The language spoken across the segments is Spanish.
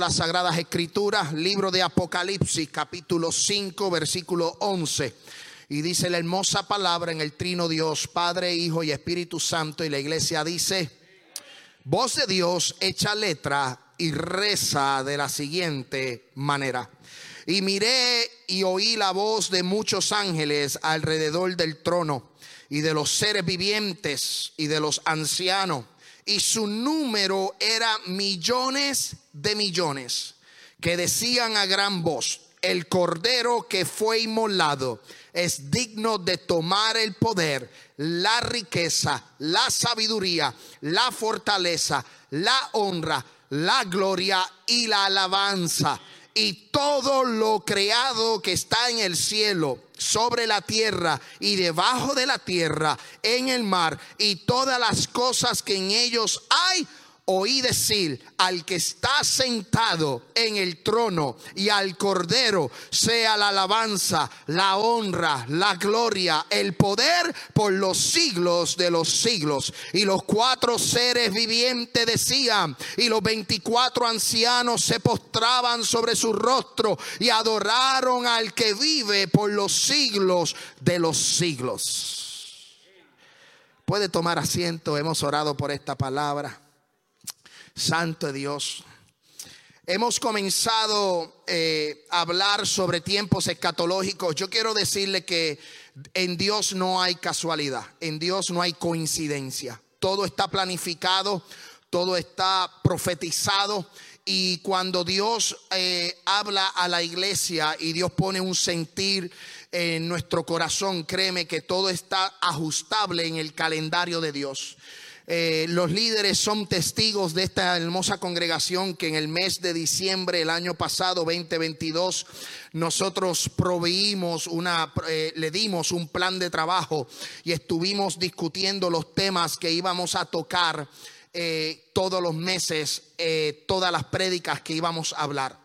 las Sagradas Escrituras, libro de Apocalipsis, capítulo 5, versículo 11. Y dice la hermosa palabra en el trino Dios, Padre, Hijo y Espíritu Santo. Y la iglesia dice, voz de Dios echa letra y reza de la siguiente manera. Y miré y oí la voz de muchos ángeles alrededor del trono y de los seres vivientes y de los ancianos. Y su número era millones de millones que decían a gran voz, el cordero que fue inmolado es digno de tomar el poder, la riqueza, la sabiduría, la fortaleza, la honra, la gloria y la alabanza. Y todo lo creado que está en el cielo, sobre la tierra y debajo de la tierra, en el mar, y todas las cosas que en ellos hay, oí decir al que está sentado en el trono y al cordero sea la alabanza, la honra, la gloria, el poder por los siglos de los siglos. Y los cuatro seres vivientes decían, y los veinticuatro ancianos se postraban sobre su rostro y adoraron al que vive por los siglos de los siglos. Puede tomar asiento, hemos orado por esta palabra. Santo Dios. Hemos comenzado eh, a hablar sobre tiempos escatológicos. Yo quiero decirle que en Dios no hay casualidad, en Dios no hay coincidencia. Todo está planificado, todo está profetizado. Y cuando Dios eh, habla a la iglesia y Dios pone un sentir en nuestro corazón, créeme que todo está ajustable en el calendario de Dios. Eh, los líderes son testigos de esta hermosa congregación que en el mes de diciembre el año pasado, 2022, nosotros proveímos una, eh, le dimos un plan de trabajo y estuvimos discutiendo los temas que íbamos a tocar eh, todos los meses, todas las prédicas que íbamos a hablar.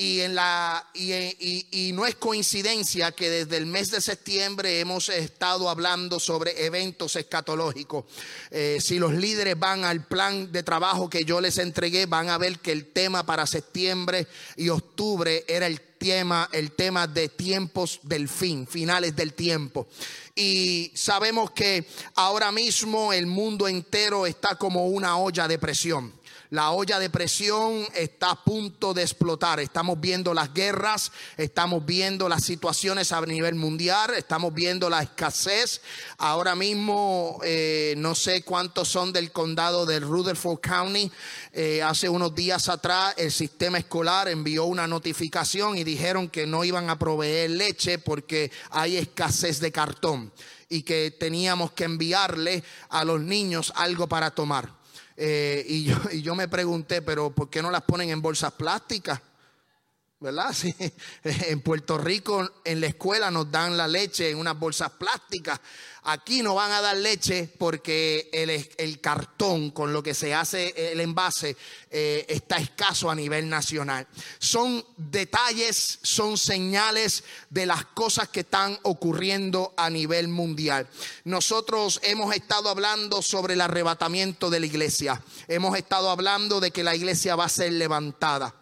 Y, en la, y, no es coincidencia que desde el mes de septiembre hemos estado hablando sobre eventos escatológicos. Eh, si los líderes van al plan de trabajo que yo les entregué, van a ver que el tema para septiembre y octubre era el tema, el tema de tiempos del fin, finales del tiempo. Y sabemos que ahora mismo el mundo entero está como una olla de presión. La olla de presión está a punto de explotar. Estamos viendo las guerras, estamos viendo las situaciones a nivel mundial, estamos viendo la escasez. Ahora mismo eh, no sé cuántos son del condado de Rutherford County. Eh, hace unos días atrás el sistema escolar envió una notificación y dijeron que no iban a proveer leche porque hay escasez de cartón y que teníamos que enviarle a los niños algo para tomar. Eh, y, yo, y yo me pregunté, pero ¿por qué no las ponen en bolsas plásticas? ¿Verdad? Sí. En Puerto Rico, en la escuela nos dan la leche en unas bolsas plásticas. Aquí no van a dar leche porque el, cartón con lo que se hace el envase eh, está escaso a nivel nacional. Son detalles, son señales de las cosas que están ocurriendo a nivel mundial. Nosotros hemos estado hablando sobre el arrebatamiento de la iglesia. Hemos estado hablando de que la iglesia va a ser levantada.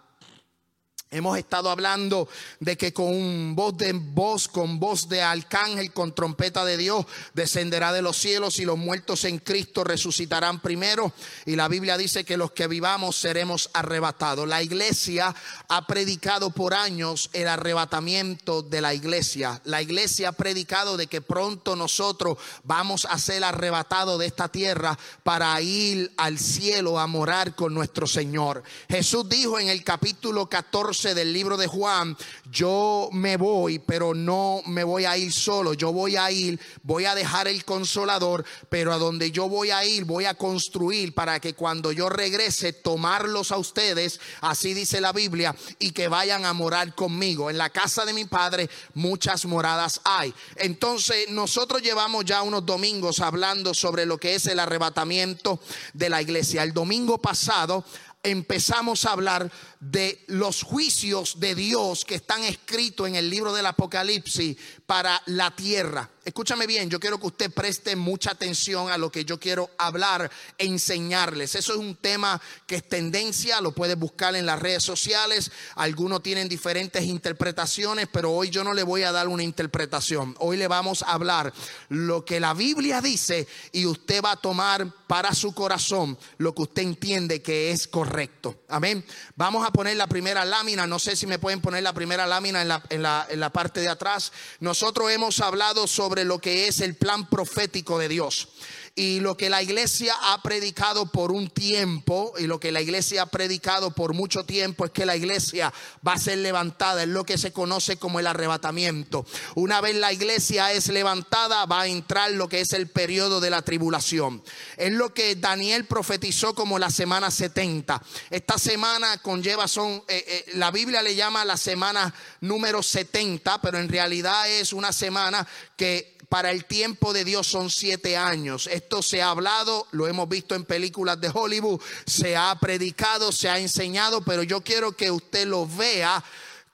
Hemos estado hablando de que con voz de voz, con voz de arcángel, con trompeta de Dios, descenderá de los cielos y los muertos en Cristo resucitarán primero. Y la Biblia dice que los que vivamos seremos arrebatados. La iglesia ha predicado por años el arrebatamiento de la iglesia. La iglesia ha predicado de que pronto nosotros vamos a ser arrebatados de esta tierra para ir al cielo a morar con nuestro Señor. Jesús dijo en el capítulo 14 del libro de Juan, yo me voy, pero no me voy a ir solo, yo voy a ir, voy a dejar el consolador, pero a donde yo voy a ir, voy a construir para que cuando yo regrese, tomarlos a ustedes, así dice la Biblia, y que vayan a morar conmigo. En la casa de mi padre muchas moradas hay. Entonces nosotros llevamos ya unos domingos hablando sobre lo que es el arrebatamiento de la iglesia. El domingo pasado empezamos a hablar de los juicios de Dios que están escritos en el libro del Apocalipsis para la tierra. Escúchame bien, yo quiero que usted preste mucha atención a lo que yo quiero hablar, enseñarles. Eso es un tema que es tendencia, lo puedes buscar en las redes sociales. Algunos tienen diferentes interpretaciones, pero hoy yo no le voy a dar una interpretación. Hoy le vamos a hablar lo que la Biblia dice y usted va a tomar para su corazón lo que usted entiende que es correcto. Amén. Vamos a poner la primera lámina. No sé si me pueden poner la primera lámina en la, en la, en la parte de atrás. Nosotros hemos hablado sobre lo que es el plan profético de Dios y lo que la iglesia ha predicado por un tiempo y lo que la iglesia ha predicado por mucho tiempo es que la iglesia va a ser levantada, es lo que se conoce como el arrebatamiento. Una vez la iglesia es levantada, va a entrar lo que es el periodo de la tribulación. Es lo que Daniel profetizó como la semana 70. Esta semana conlleva, son, eh, eh, la Biblia le llama la semana número 70, pero en realidad es una semana que para el tiempo de Dios son siete años. Esto se ha hablado, lo hemos visto en películas de Hollywood, se ha predicado, se ha enseñado, pero yo quiero que usted lo vea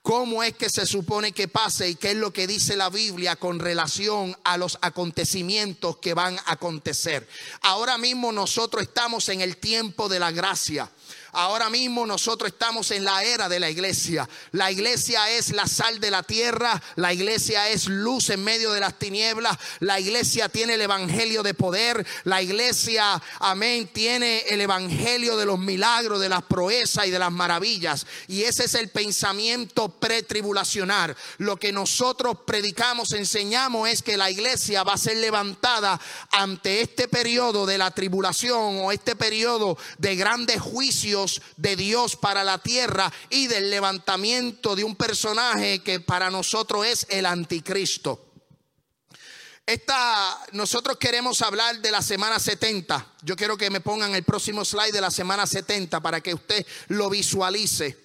cómo es que se supone que pase y qué es lo que dice la Biblia con relación a los acontecimientos que van a acontecer. Ahora mismo nosotros estamos en el tiempo de la gracia. Ahora mismo nosotros estamos en la era de la iglesia. La iglesia es la sal de la tierra, la iglesia es luz en medio de las tinieblas, la iglesia tiene el evangelio de poder, la iglesia, amén, tiene el evangelio de los milagros, de las proezas y de las maravillas. Y ese es el pensamiento pretribulacional. Lo que nosotros predicamos, enseñamos es que la iglesia va a ser levantada ante este periodo de la tribulación o este periodo de grandes juicios de Dios para la tierra y del levantamiento de un personaje que para nosotros es el anticristo. Esta, nosotros queremos hablar de la semana 70. Yo quiero que me pongan el próximo slide de la semana 70 para que usted lo visualice.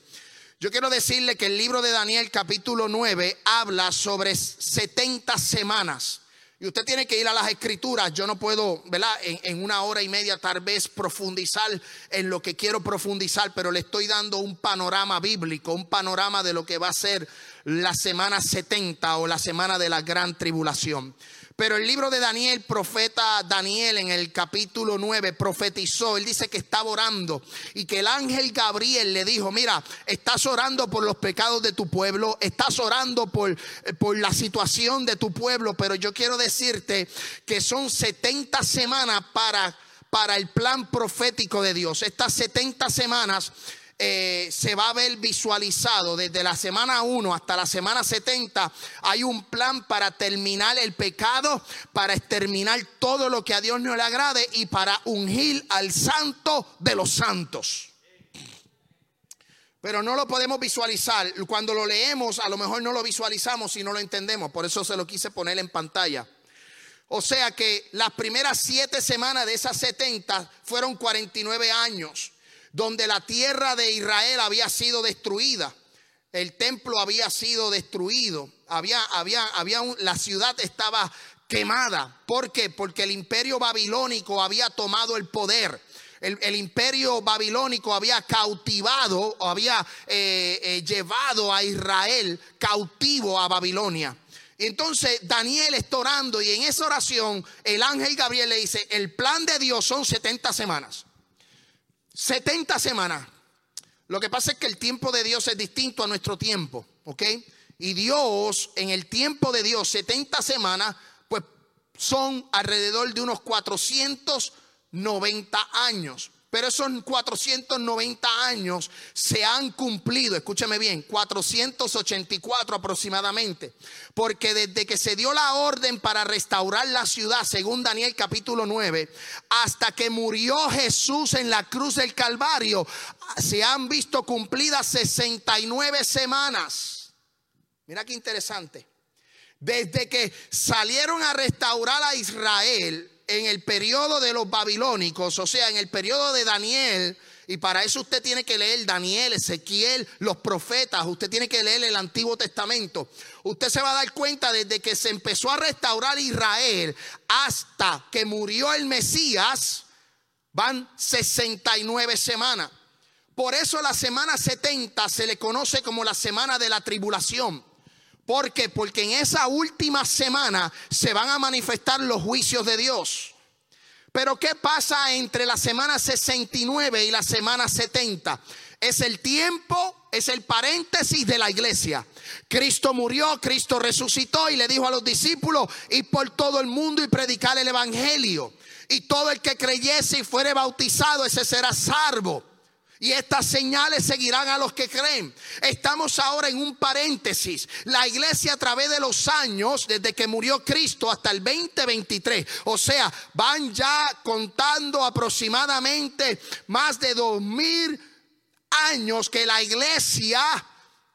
Yo quiero decirle que el libro de Daniel capítulo 9 habla sobre 70 semanas. Y usted tiene que ir a las escrituras. Yo no puedo, ¿verdad? En, una hora y media tal vez profundizar en lo que quiero profundizar, pero le estoy dando un panorama bíblico, un panorama de lo que va a ser la semana 70 o la semana de la gran tribulación. Pero el libro de Daniel, profeta Daniel en el capítulo 9 profetizó, él dice que estaba orando y que el ángel Gabriel le dijo, mira, estás orando por los pecados de tu pueblo, estás orando por, eh, por la situación de tu pueblo, pero yo quiero decirte que son 70 semanas para para el plan profético de Dios. Estas 70 semanas eh, se va a ver visualizado desde la semana 1 hasta la semana 70. Hay un plan para terminar el pecado, para exterminar todo lo que a Dios no le agrade y para ungir al santo de los santos. Pero no lo podemos visualizar. Cuando lo leemos, a lo mejor no lo visualizamos y no lo entendemos. Por eso se lo quise poner en pantalla. O sea que las primeras siete semanas de esas 70 fueron 49 años donde la tierra de Israel había sido destruida. El templo había sido destruido. Había, había, había la ciudad estaba quemada. ¿Por qué? Porque el imperio babilónico había tomado el poder. El, imperio babilónico había cautivado había eh, eh, llevado a Israel cautivo a Babilonia. Entonces Daniel está orando y en esa oración el ángel Gabriel le dice, el plan de Dios son 70 semanas. 70 semanas. Lo que pasa es que el tiempo de Dios es distinto a nuestro tiempo, ¿ok? Y Dios, en el tiempo de Dios, 70 semanas, pues son alrededor de unos 490 años. Pero esos 490 años se han cumplido, escúcheme bien, 484 aproximadamente. Porque desde que se dio la orden para restaurar la ciudad, según Daniel capítulo 9, hasta que murió Jesús en la cruz del Calvario, se han visto cumplidas 69 semanas. Mira qué interesante. Desde que salieron a restaurar a Israel, en el periodo de los babilónicos, o sea, en el periodo de Daniel, y para eso usted tiene que leer Daniel, Ezequiel, los profetas, usted tiene que leer el Antiguo Testamento. Usted se va a dar cuenta desde que se empezó a restaurar Israel hasta que murió el Mesías, van 69 semanas. Por eso la semana 70 se le conoce como la semana de la tribulación. ¿Por qué? Porque en esa última semana se van a manifestar los juicios de Dios. Pero ¿qué pasa entre la semana 69 y la semana 70? Es el tiempo, es el paréntesis de la iglesia. Cristo murió, Cristo resucitó y le dijo a los discípulos, ir por todo el mundo y predicar el Evangelio. Y todo el que creyese y fuere bautizado, ese será salvo. Y estas señales seguirán a los que creen. Estamos ahora en un paréntesis. La iglesia a través de los años, desde que murió Cristo hasta el 2023, o sea, van ya contando aproximadamente más de dos mil años que la iglesia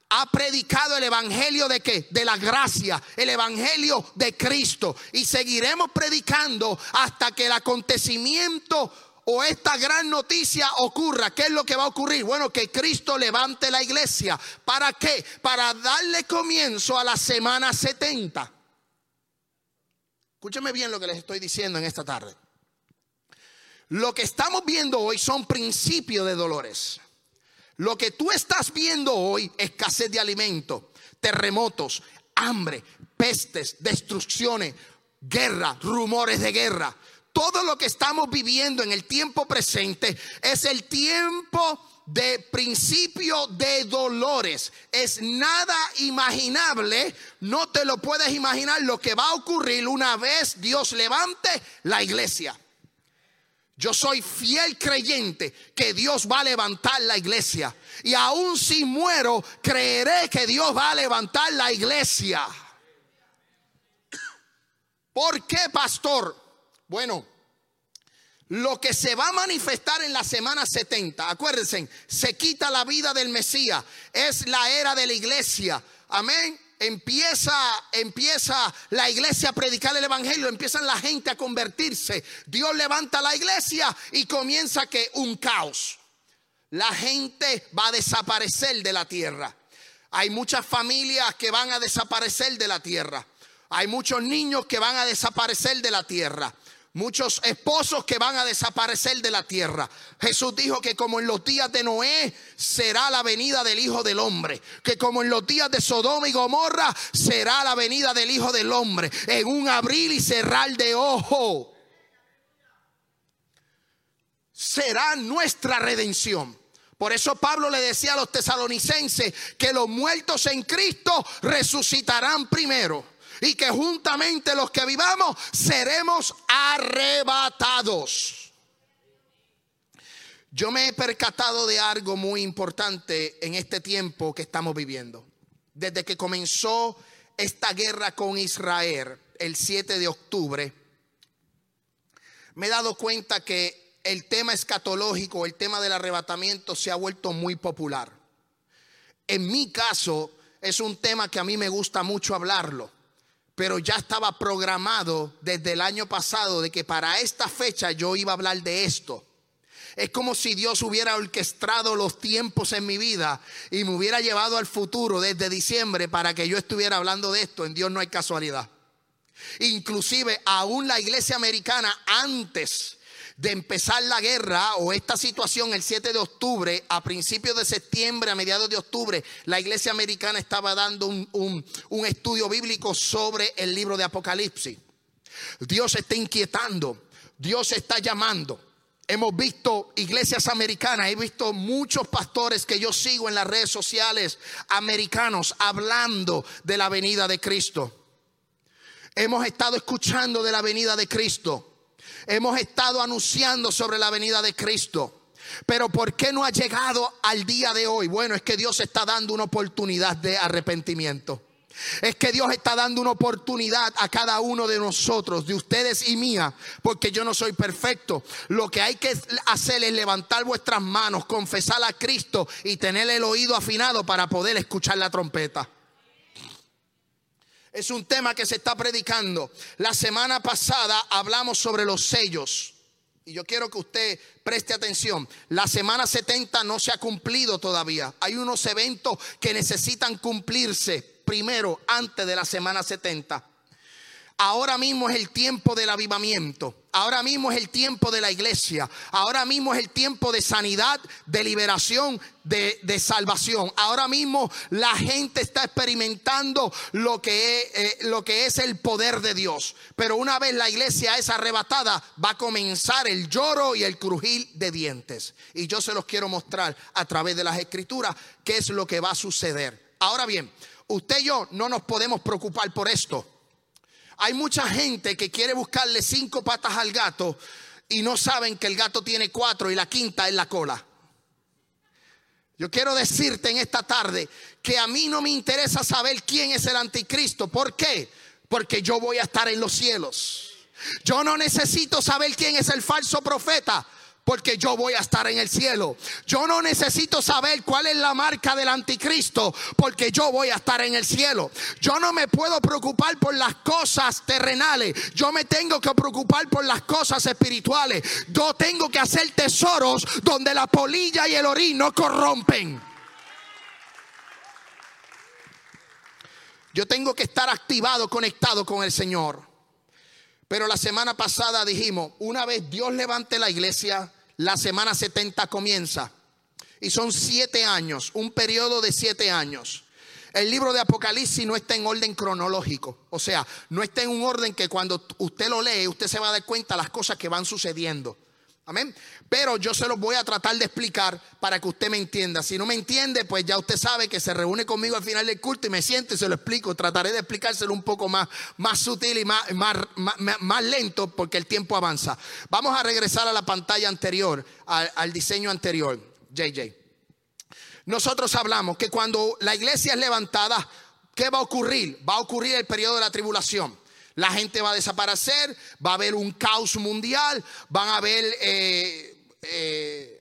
ha predicado el evangelio de qué? De la gracia, el evangelio de Cristo. Y seguiremos predicando hasta que el acontecimiento o esta gran noticia ocurra, ¿qué es lo que va a ocurrir? Bueno, que Cristo levante la iglesia. ¿Para qué? Para darle comienzo a la semana 70. Escúcheme bien lo que les estoy diciendo en esta tarde. Lo que estamos viendo hoy son principios de dolores. Lo que tú estás viendo hoy, escasez de alimento, terremotos, hambre, pestes, destrucciones, guerra, rumores de guerra todo lo que estamos viviendo en el tiempo presente es el tiempo de principio de dolores. Es nada imaginable, no te lo puedes imaginar lo que va a ocurrir una vez Dios levante la iglesia. Yo soy fiel creyente que Dios va a levantar la iglesia. Y aún si muero, creeré que Dios va a levantar la iglesia. ¿Por qué, pastor? Bueno, lo que se va a manifestar en la semana 70, acuérdense, se quita la vida del Mesías, es la era de la iglesia. Amén. Empieza, empieza la iglesia a predicar el evangelio, empiezan la gente a convertirse. Dios levanta la iglesia y comienza que un caos. La gente va a desaparecer de la tierra. Hay muchas familias que van a desaparecer de la tierra. Hay muchos niños que van a desaparecer de la tierra muchos esposos que van a desaparecer de la tierra. Jesús dijo que como en los días de Noé será la venida del Hijo del Hombre, que como en los días de Sodoma y Gomorra será la venida del Hijo del Hombre, en un abril y cerrar de ojo. Será nuestra redención. Por eso Pablo le decía a los tesalonicenses que los muertos en Cristo resucitarán primero y que juntamente los que vivamos seremos arrebatados. Yo me he percatado de algo muy importante en este tiempo que estamos viviendo. Desde que comenzó esta guerra con Israel el 7 de octubre, me he dado cuenta que el tema escatológico, el tema del arrebatamiento se ha vuelto muy popular. En mi caso, es un tema que a mí me gusta mucho hablarlo pero ya estaba programado desde el año pasado de que para esta fecha yo iba a hablar de esto. Es como si Dios hubiera orquestado los tiempos en mi vida y me hubiera llevado al futuro desde diciembre para que yo estuviera hablando de esto. En Dios no hay casualidad. Inclusive aún la iglesia americana antes de empezar la guerra o esta situación el 7 de octubre, a principios de septiembre, a mediados de octubre, la iglesia americana estaba dando un, estudio bíblico sobre el libro de Apocalipsis. Dios está inquietando, Dios está llamando. Hemos visto iglesias americanas, he visto muchos pastores que yo sigo en las redes sociales americanos hablando de la venida de Cristo. Hemos estado escuchando de la venida de Cristo. Hemos estado anunciando sobre la venida de Cristo. Pero ¿por qué no ha llegado al día de hoy? Bueno, es que Dios está dando una oportunidad de arrepentimiento. Es que Dios está dando una oportunidad a cada uno de nosotros, de ustedes y mía, porque yo no soy perfecto. Lo que hay que hacer es levantar vuestras manos, confesar a Cristo y tener el oído afinado para poder escuchar la trompeta. Es un tema que se está predicando. La semana pasada hablamos sobre los sellos. Y yo quiero que usted preste atención. La semana 70 no se ha cumplido todavía. Hay unos eventos que necesitan cumplirse primero antes de la semana 70. Ahora mismo es el tiempo del avivamiento. Ahora mismo es el tiempo de la iglesia. Ahora mismo es el tiempo de sanidad, de liberación, de, salvación. Ahora mismo la gente está experimentando lo que, es, eh, lo que es el poder de Dios. Pero una vez la iglesia es arrebatada, va a comenzar el lloro y el crujir de dientes. Y yo se los quiero mostrar a través de las escrituras qué es lo que va a suceder. Ahora bien, usted y yo no nos podemos preocupar por esto. Hay mucha gente que quiere buscarle cinco patas al gato y no saben que el gato tiene cuatro y la quinta es la cola. Yo quiero decirte en esta tarde que a mí no me interesa saber quién es el anticristo. ¿Por qué? Porque yo voy a estar en los cielos. Yo no necesito saber quién es el falso profeta porque yo voy a estar en el cielo. Yo no necesito saber cuál es la marca del anticristo, porque yo voy a estar en el cielo. Yo no me puedo preocupar por las cosas terrenales, yo me tengo que preocupar por las cosas espirituales. Yo tengo que hacer tesoros donde la polilla y el orín no corrompen. Yo tengo que estar activado, conectado con el Señor. Pero la semana pasada dijimos, una vez Dios levante la iglesia, la semana 70 comienza. Y son siete años, un periodo de siete años. El libro de Apocalipsis no está en orden cronológico. O sea, no está en un orden que cuando usted lo lee, usted se va a dar cuenta de las cosas que van sucediendo. Amén. Pero yo se los voy a tratar de explicar para que usted me entienda. Si no me entiende, pues ya usted sabe que se reúne conmigo al final del culto y me siente y se lo explico. Trataré de explicárselo un poco más, más sutil y más, más, más, lento porque el tiempo avanza. Vamos a regresar a la pantalla anterior, al, al diseño anterior. JJ. Nosotros hablamos que cuando la iglesia es levantada, ¿qué va a ocurrir? Va a ocurrir el periodo de la tribulación. La gente va a desaparecer, va a haber un caos mundial, van a haber eh, eh,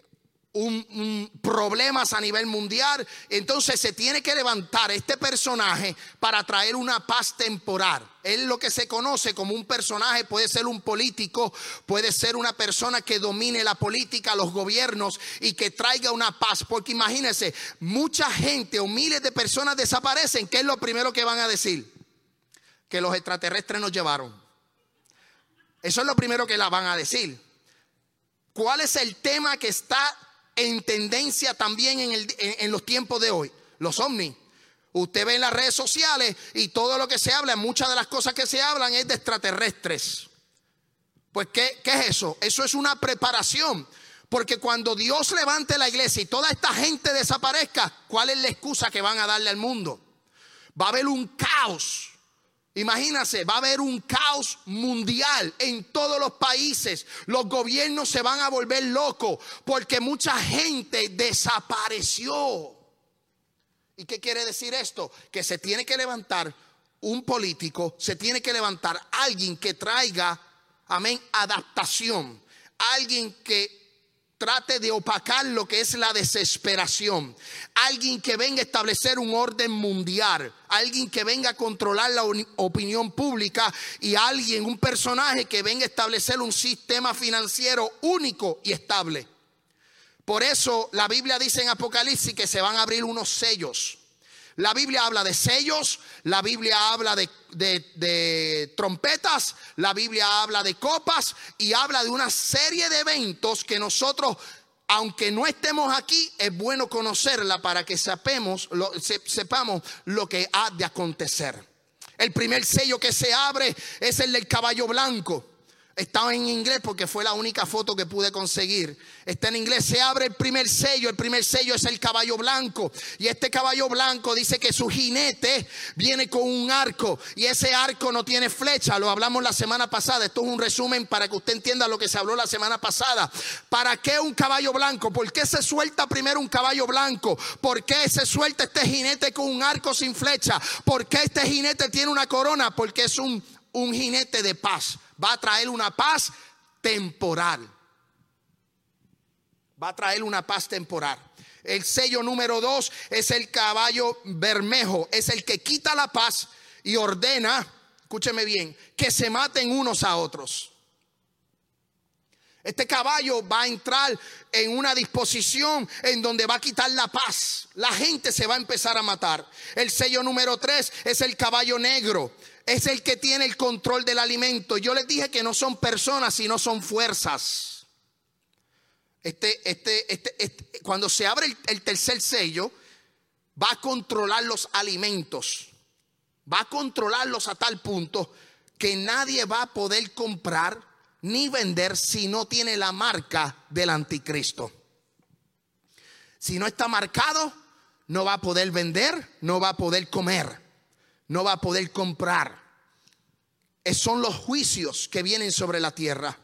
un, problemas a nivel mundial. Entonces se tiene que levantar este personaje para traer una paz temporal. Es lo que se conoce como un personaje, puede ser un político, puede ser una persona que domine la política, los gobiernos y que traiga una paz. Porque imagínense, mucha gente o miles de personas desaparecen. ¿Qué es lo primero que van a decir? Que los extraterrestres nos llevaron. Eso es lo primero que la van a decir. ¿Cuál es el tema que está en tendencia también en, los tiempos de hoy? Los ovnis. Usted ve en las redes sociales y todo lo que se habla, muchas de las cosas que se hablan es de extraterrestres. Pues, ¿qué, ¿qué, es eso? Eso es una preparación. Porque cuando Dios levante la iglesia y toda esta gente desaparezca, ¿cuál es la excusa que van a darle al mundo? Va a haber un caos. Imagínense, va a haber un caos mundial en todos los países. Los gobiernos se van a volver locos porque mucha gente desapareció. ¿Y qué quiere decir esto? Que se tiene que levantar un político, se tiene que levantar alguien que traiga, amén, adaptación. Alguien que trate de opacar lo que es la desesperación. Alguien que venga a establecer un orden mundial. Alguien que venga a controlar la opinión pública. Y alguien, un personaje que venga a establecer un sistema financiero único y estable. Por eso la Biblia dice en Apocalipsis que se van a abrir unos sellos. La Biblia habla de sellos, la Biblia habla de, trompetas, la Biblia habla de copas y habla de una serie de eventos que nosotros, aunque no estemos aquí, es bueno conocerla para que sepamos lo, sepamos lo que ha de acontecer. El primer sello que se abre es el del caballo blanco. Estaba en inglés porque fue la única foto que pude conseguir. Está en inglés. Se abre el primer sello. El primer sello es el caballo blanco. Y este caballo blanco dice que su jinete viene con un arco. Y ese arco no tiene flecha. Lo hablamos la semana pasada. Esto es un resumen para que usted entienda lo que se habló la semana pasada. ¿Para qué un caballo blanco? ¿Por qué se suelta primero un caballo blanco? ¿Por qué se suelta este jinete con un arco sin flecha? ¿Por qué este jinete tiene una corona? Porque es un, un jinete de paz va a traer una paz temporal. Va a traer una paz temporal. El sello número dos es el caballo bermejo, es el que quita la paz y ordena, escúcheme bien, que se maten unos a otros. Este caballo va a entrar en una disposición en donde va a quitar la paz. La gente se va a empezar a matar. El sello número tres es el caballo negro. Es el que tiene el control del alimento. Yo les dije que no son personas, sino son fuerzas. Este, este, este, este cuando se abre el, el tercer sello, va a controlar los alimentos. Va a controlarlos a tal punto que nadie va a poder comprar ni vender si no tiene la marca del anticristo. Si no está marcado, no va a poder vender, no va a poder comer, no va a poder comprar. Son los juicios que vienen sobre la tierra.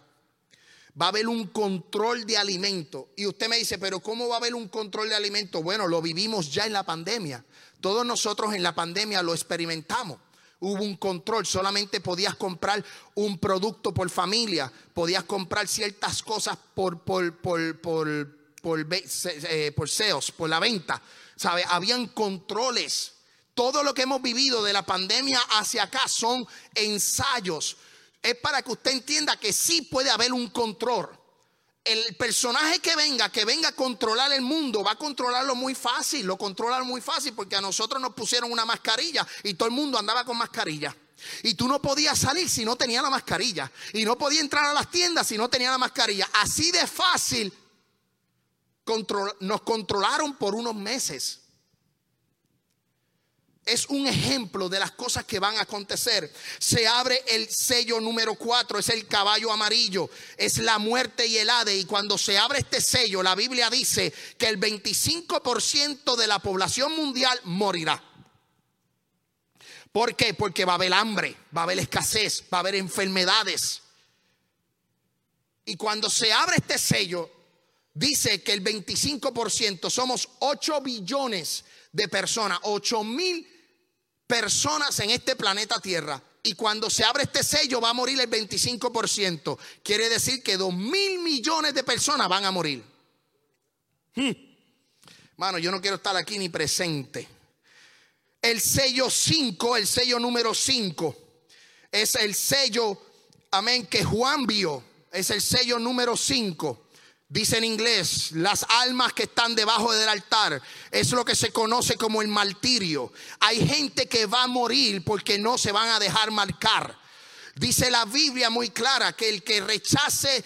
Va a haber un control de alimento. Y usted me dice, pero ¿cómo va a haber un control de alimento? Bueno, lo vivimos ya en la pandemia. Todos nosotros en la pandemia lo experimentamos hubo un control, solamente podías comprar un producto por familia, podías comprar ciertas cosas por, por, por, por, por, eh, por por la venta. ¿Sabe? Habían controles. Todo lo que hemos vivido de la pandemia hacia acá son ensayos. Es para que usted entienda que sí puede haber un control el personaje que venga, que venga a controlar el mundo, va a controlarlo muy fácil, lo controla muy fácil porque a nosotros nos pusieron una mascarilla y todo el mundo andaba con mascarilla. Y tú no podías salir si no tenía la mascarilla. Y no podías entrar a las tiendas si no tenía la mascarilla. Así de fácil nos controlaron por unos meses es un ejemplo de las cosas que van a acontecer. Se abre el sello número 4, es el caballo amarillo, es la muerte y el ade. Y cuando se abre este sello, la Biblia dice que el 25% de la población mundial morirá. ¿Por qué? Porque va a haber hambre, va a haber escasez, va a haber enfermedades. Y cuando se abre este sello, dice que el 25% somos 8 billones de personas, 8 mil personas en este planeta Tierra. Y cuando se abre este sello va a morir el 25%. Quiere decir que 2 mil millones de personas van a morir. Hmm. Mano, yo no quiero estar aquí ni presente. El sello 5, el sello número 5, es el sello, amén, que Juan vio. Es el sello número 5. Dice en inglés, las almas que están debajo del altar es lo que se conoce como el martirio. Hay gente que va a morir porque no se van a dejar marcar. Dice la Biblia muy clara que el que rechace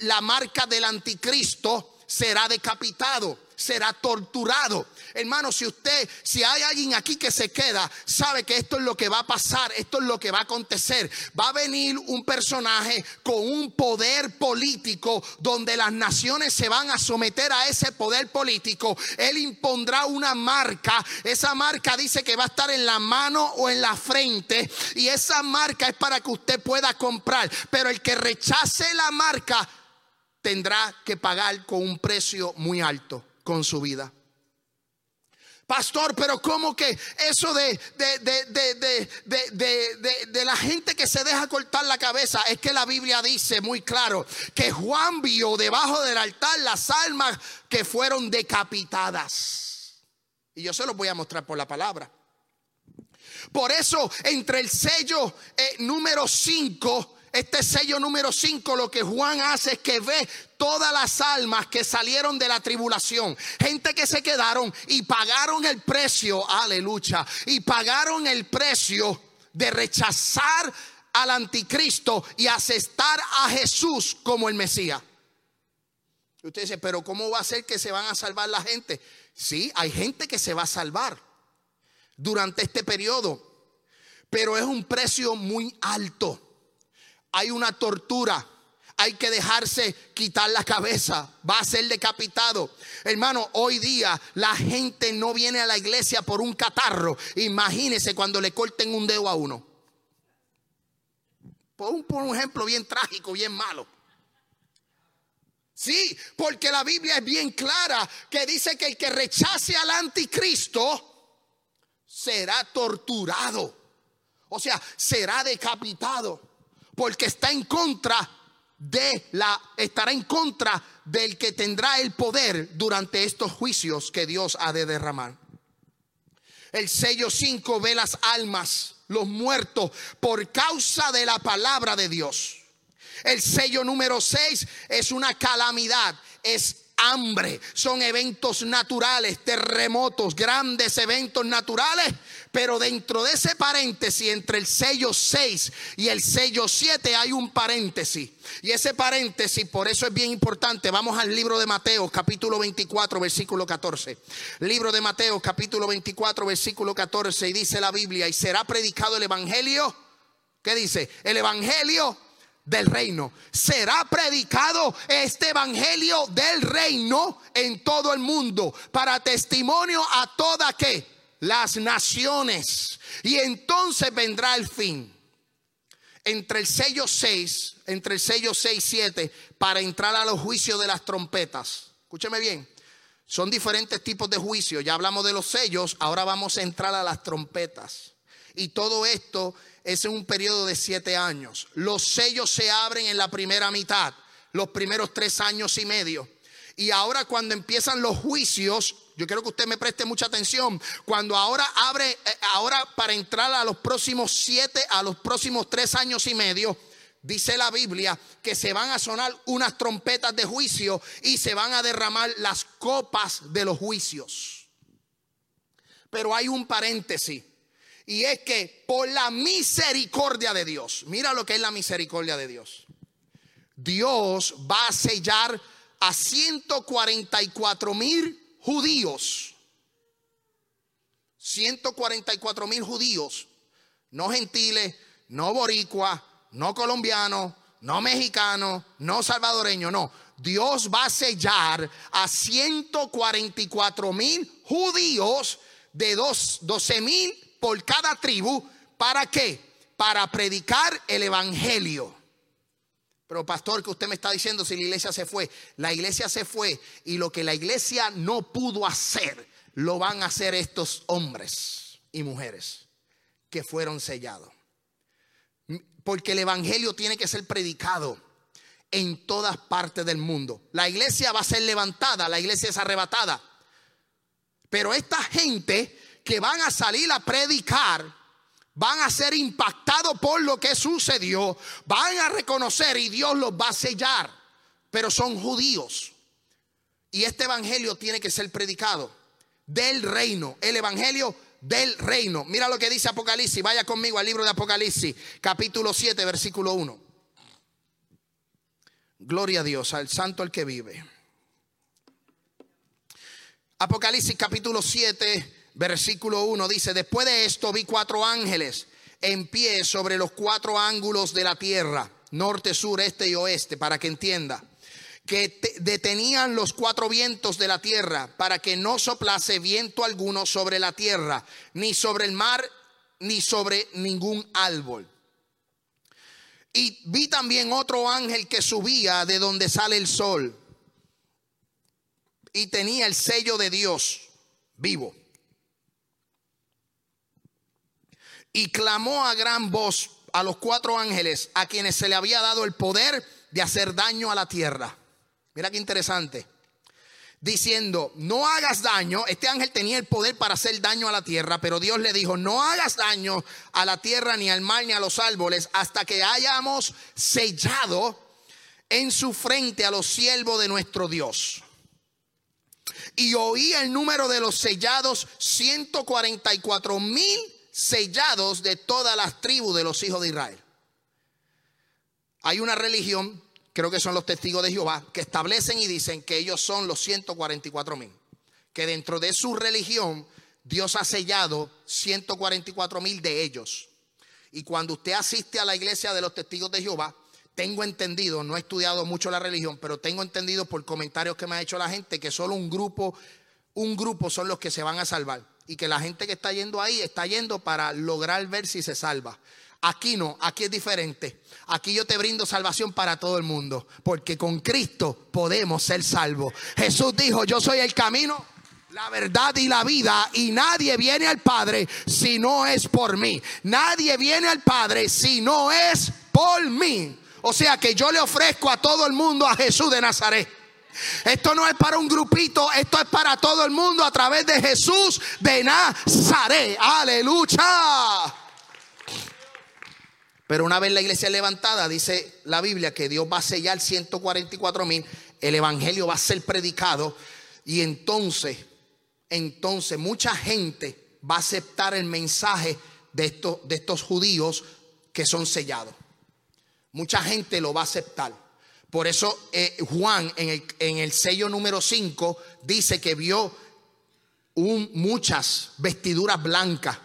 la marca del anticristo será decapitado, será torturado. Hermano, si usted, si hay alguien aquí que se queda, sabe que esto es lo que va a pasar, esto es lo que va a acontecer. Va a venir un personaje con un poder político donde las naciones se van a someter a ese poder político. Él impondrá una marca. Esa marca dice que va a estar en la mano o en la frente. Y esa marca es para que usted pueda comprar. Pero el que rechace la marca tendrá que pagar con un precio muy alto con su vida. Pastor, pero ¿cómo que eso de, de, la gente que se deja cortar la cabeza? Es que la Biblia dice muy claro que Juan vio debajo del altar las almas que fueron decapitadas. Y yo se los voy a mostrar por la palabra. Por eso, entre el sello eh, número 5 este sello número 5 lo que Juan hace es que ve todas las almas que salieron de la tribulación, gente que se quedaron y pagaron el precio, aleluya, y pagaron el precio de rechazar al anticristo y aceptar a Jesús como el Mesías. usted dice, pero ¿cómo va a ser que se van a salvar la gente? Sí, hay gente que se va a salvar durante este periodo, pero es un precio muy alto hay una tortura. Hay que dejarse quitar la cabeza. Va a ser decapitado. Hermano, hoy día la gente no viene a la iglesia por un catarro. Imagínese cuando le corten un dedo a uno. Por un, ejemplo bien trágico, bien malo. Sí, porque la Biblia es bien clara que dice que el que rechace al anticristo será torturado. O sea, será decapitado porque está en contra de la estará en contra del que tendrá el poder durante estos juicios que Dios ha de derramar. El sello 5 ve las almas, los muertos por causa de la palabra de Dios. El sello número 6 es una calamidad, es hambre, son eventos naturales, terremotos, grandes eventos naturales, pero dentro de ese paréntesis, entre el sello 6 y el sello 7 hay un paréntesis. Y ese paréntesis, por eso es bien importante, vamos al libro de Mateo, capítulo 24, versículo 14. Libro de Mateo, capítulo 24, versículo 14, y dice la Biblia, y será predicado el Evangelio. ¿Qué dice? El Evangelio del reino. Será predicado este evangelio del reino en todo el mundo para testimonio a toda que las naciones. Y entonces vendrá el fin. Entre el sello 6, entre el sello 6 y 7 para entrar a los juicios de las trompetas. Escúcheme bien. Son diferentes tipos de juicios. Ya hablamos de los sellos, ahora vamos a entrar a las trompetas. Y todo esto es en un periodo de siete años. Los sellos se abren en la primera mitad, los primeros tres años y medio. Y ahora cuando empiezan los juicios, yo quiero que usted me preste mucha atención. Cuando ahora abre, eh, ahora para entrar a los próximos siete, a los próximos tres años y medio, dice la Biblia que se van a sonar unas trompetas de juicio y se van a derramar las copas de los juicios. Pero hay un paréntesis. Y es que por la misericordia de Dios, mira lo que es la misericordia de Dios. Dios va a sellar a 144 mil judíos. 144 mil judíos, no gentiles, no boricua, no colombianos, no mexicanos, no salvadoreños, no. Dios va a sellar a 144 mil judíos de 12 mil por cada tribu. ¿Para qué? Para predicar el Evangelio. Pero pastor, que usted me está diciendo si la iglesia se fue? La iglesia se fue y lo que la iglesia no pudo hacer, lo van a hacer estos hombres y mujeres que fueron sellados. Porque el Evangelio tiene que ser predicado en todas partes del mundo. La iglesia va a ser levantada, la iglesia es arrebatada. Pero esta gente que van a salir a predicar van a ser impactados por lo que sucedió, van a reconocer y Dios los va a sellar, pero son judíos. Y este evangelio tiene que ser predicado del reino, el evangelio del reino. Mira lo que dice Apocalipsis, vaya conmigo al libro de Apocalipsis, capítulo 7, versículo 1. Gloria a Dios, al santo el que vive. Apocalipsis capítulo 7, versículo 1 dice, después de esto vi cuatro ángeles en pie sobre los cuatro ángulos de la tierra, norte, sur, este y oeste, para que entienda, que detenían los cuatro vientos de la tierra para que no soplase viento alguno sobre la tierra, ni sobre el mar, ni sobre ningún árbol. Y vi también otro ángel que subía de donde sale el sol y tenía el sello de Dios vivo. Y clamó a gran voz a los cuatro ángeles a quienes se le había dado el poder de hacer daño a la tierra. Mira qué interesante. Diciendo, no hagas daño. Este ángel tenía el poder para hacer daño a la tierra, pero Dios le dijo, no hagas daño a la tierra, ni al mar, ni a los árboles, hasta que hayamos sellado en su frente a los siervos de nuestro Dios. Y oí el número de los sellados, 144 mil sellados de todas las tribus de los hijos de Israel. Hay una religión, creo que son los testigos de Jehová, que establecen y dicen que ellos son los 144 mil. Que dentro de su religión Dios ha sellado 144 mil de ellos. Y cuando usted asiste a la iglesia de los testigos de Jehová, tengo entendido, no he estudiado mucho la religión, pero tengo entendido por comentarios que me ha hecho la gente que solo un grupo, un grupo son los que se van a salvar y que la gente que está yendo ahí está yendo para lograr ver si se salva. Aquí no, aquí es diferente. Aquí yo te brindo salvación para todo el mundo, porque con Cristo podemos ser salvos. Jesús dijo, yo soy el camino, la verdad y la vida, y nadie viene al Padre si no es por mí. Nadie viene al Padre si no es por mí. O sea que yo le ofrezco a todo el mundo a Jesús de Nazaret. Esto no es para un grupito, esto es para todo el mundo a través de Jesús de Nazaret. Aleluya. Pero una vez la iglesia levantada, dice la Biblia que Dios va a sellar 144 mil el evangelio va a ser predicado y entonces, entonces mucha gente va a aceptar el mensaje de estos, de estos judíos que son sellados. Mucha gente lo va a aceptar. Por eso eh, Juan en el, sello número 5 dice que vio muchas vestiduras blancas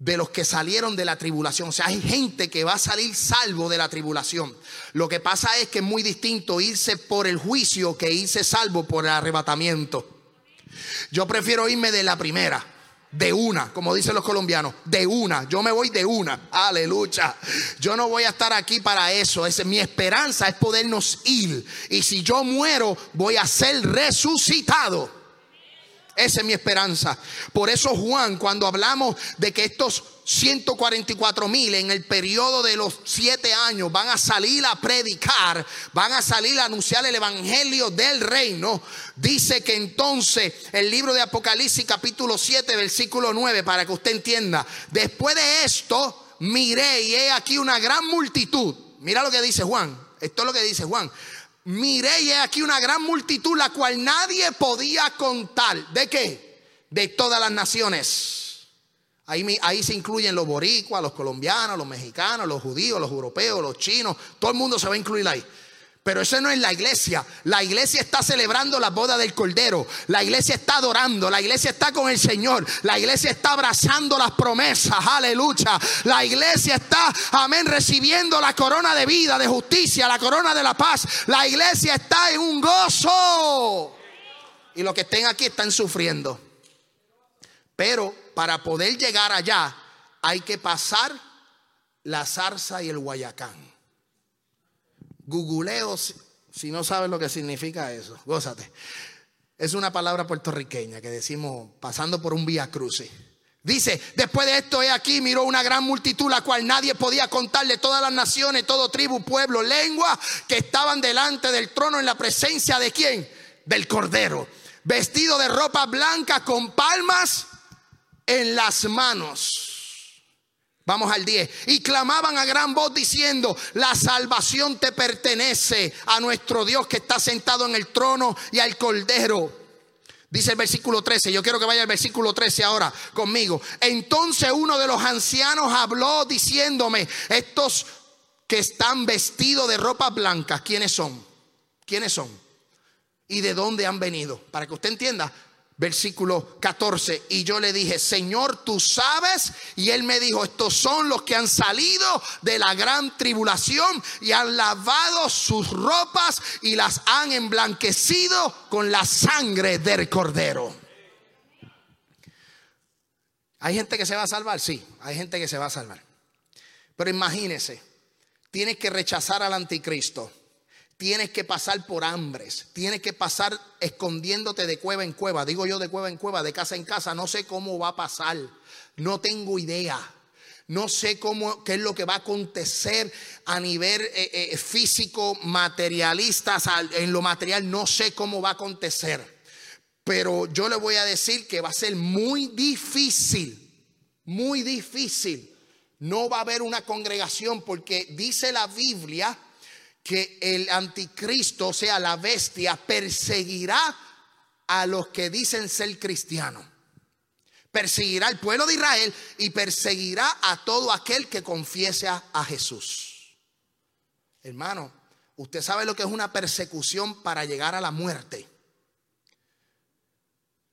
de los que salieron de la tribulación. O sea, hay gente que va a salir salvo de la tribulación. Lo que pasa es que es muy distinto irse por el juicio que irse salvo por el arrebatamiento. Yo prefiero irme de la primera. De una, como dicen los colombianos, de una. Yo me voy de una. Aleluya. Yo no voy a estar aquí para eso. Es, mi esperanza es podernos ir. Y si yo muero, voy a ser resucitado. Esa es mi esperanza. Por eso Juan, cuando hablamos de que estos 144 mil en el periodo de los siete años van a salir a predicar, van a salir a anunciar el evangelio del reino, dice que entonces el libro de Apocalipsis capítulo 7 versículo 9, para que usted entienda, después de esto miré y he aquí una gran multitud. Mira lo que dice Juan, esto es lo que dice Juan miré y he aquí una gran multitud, la cual nadie podía contar. ¿De qué? De todas las naciones. Ahí, ahí, se incluyen los boricuas, los colombianos, los mexicanos, los judíos, los europeos, los chinos. Todo el mundo se va a incluir ahí. Pero eso no es la iglesia. La iglesia está celebrando la boda del Cordero. La iglesia está adorando. La iglesia está con el Señor. La iglesia está abrazando las promesas. Aleluya. La iglesia está, amén, recibiendo la corona de vida, de justicia, la corona de la paz. La iglesia está en un gozo. Y los que estén aquí están sufriendo. Pero para poder llegar allá hay que pasar la zarza y el guayacán. Googleo si no sabes lo que significa eso. Gózate. Es una palabra puertorriqueña que decimos pasando por un vía cruce. Dice, después de esto he aquí, miró una gran multitud, la cual nadie podía contarle, todas las naciones, todo tribu, pueblo, lengua, que estaban delante del trono en la presencia de quién? Del Cordero, vestido de ropa blanca con palmas en las manos. Vamos al 10. Y clamaban a gran voz diciendo, la salvación te pertenece a nuestro Dios que está sentado en el trono y al Cordero. Dice el versículo 13, yo quiero que vaya al versículo 13 ahora conmigo. Entonces uno de los ancianos habló diciéndome, estos que están vestidos de ropa blanca, ¿quiénes son? ¿Quiénes son? ¿Y de dónde han venido? Para que usted entienda, versículo 14. Y yo le dije, Señor, tú sabes. Y él me dijo, estos son los que han salido de la gran tribulación y han lavado sus ropas y las han emblanquecido con la sangre del cordero. ¿Hay gente que se va a salvar? Sí, hay gente que se va a salvar. Pero imagínese, tienes que rechazar al anticristo tienes que pasar por hambres, tienes que pasar escondiéndote de cueva en cueva, digo yo de cueva en cueva, de casa en casa, no sé cómo va a pasar, no tengo idea. No sé cómo, qué es lo que va a acontecer a nivel eh, eh, físico, materialista, en lo material, no sé cómo va a acontecer. Pero yo le voy a decir que va a ser muy difícil, muy difícil. No va a haber una congregación porque dice la Biblia que el anticristo, o sea, la bestia, perseguirá a los que dicen ser cristianos. Perseguirá al pueblo de Israel y perseguirá a todo aquel que confiese a, Jesús. Hermano, usted sabe lo que es una persecución para llegar a la muerte.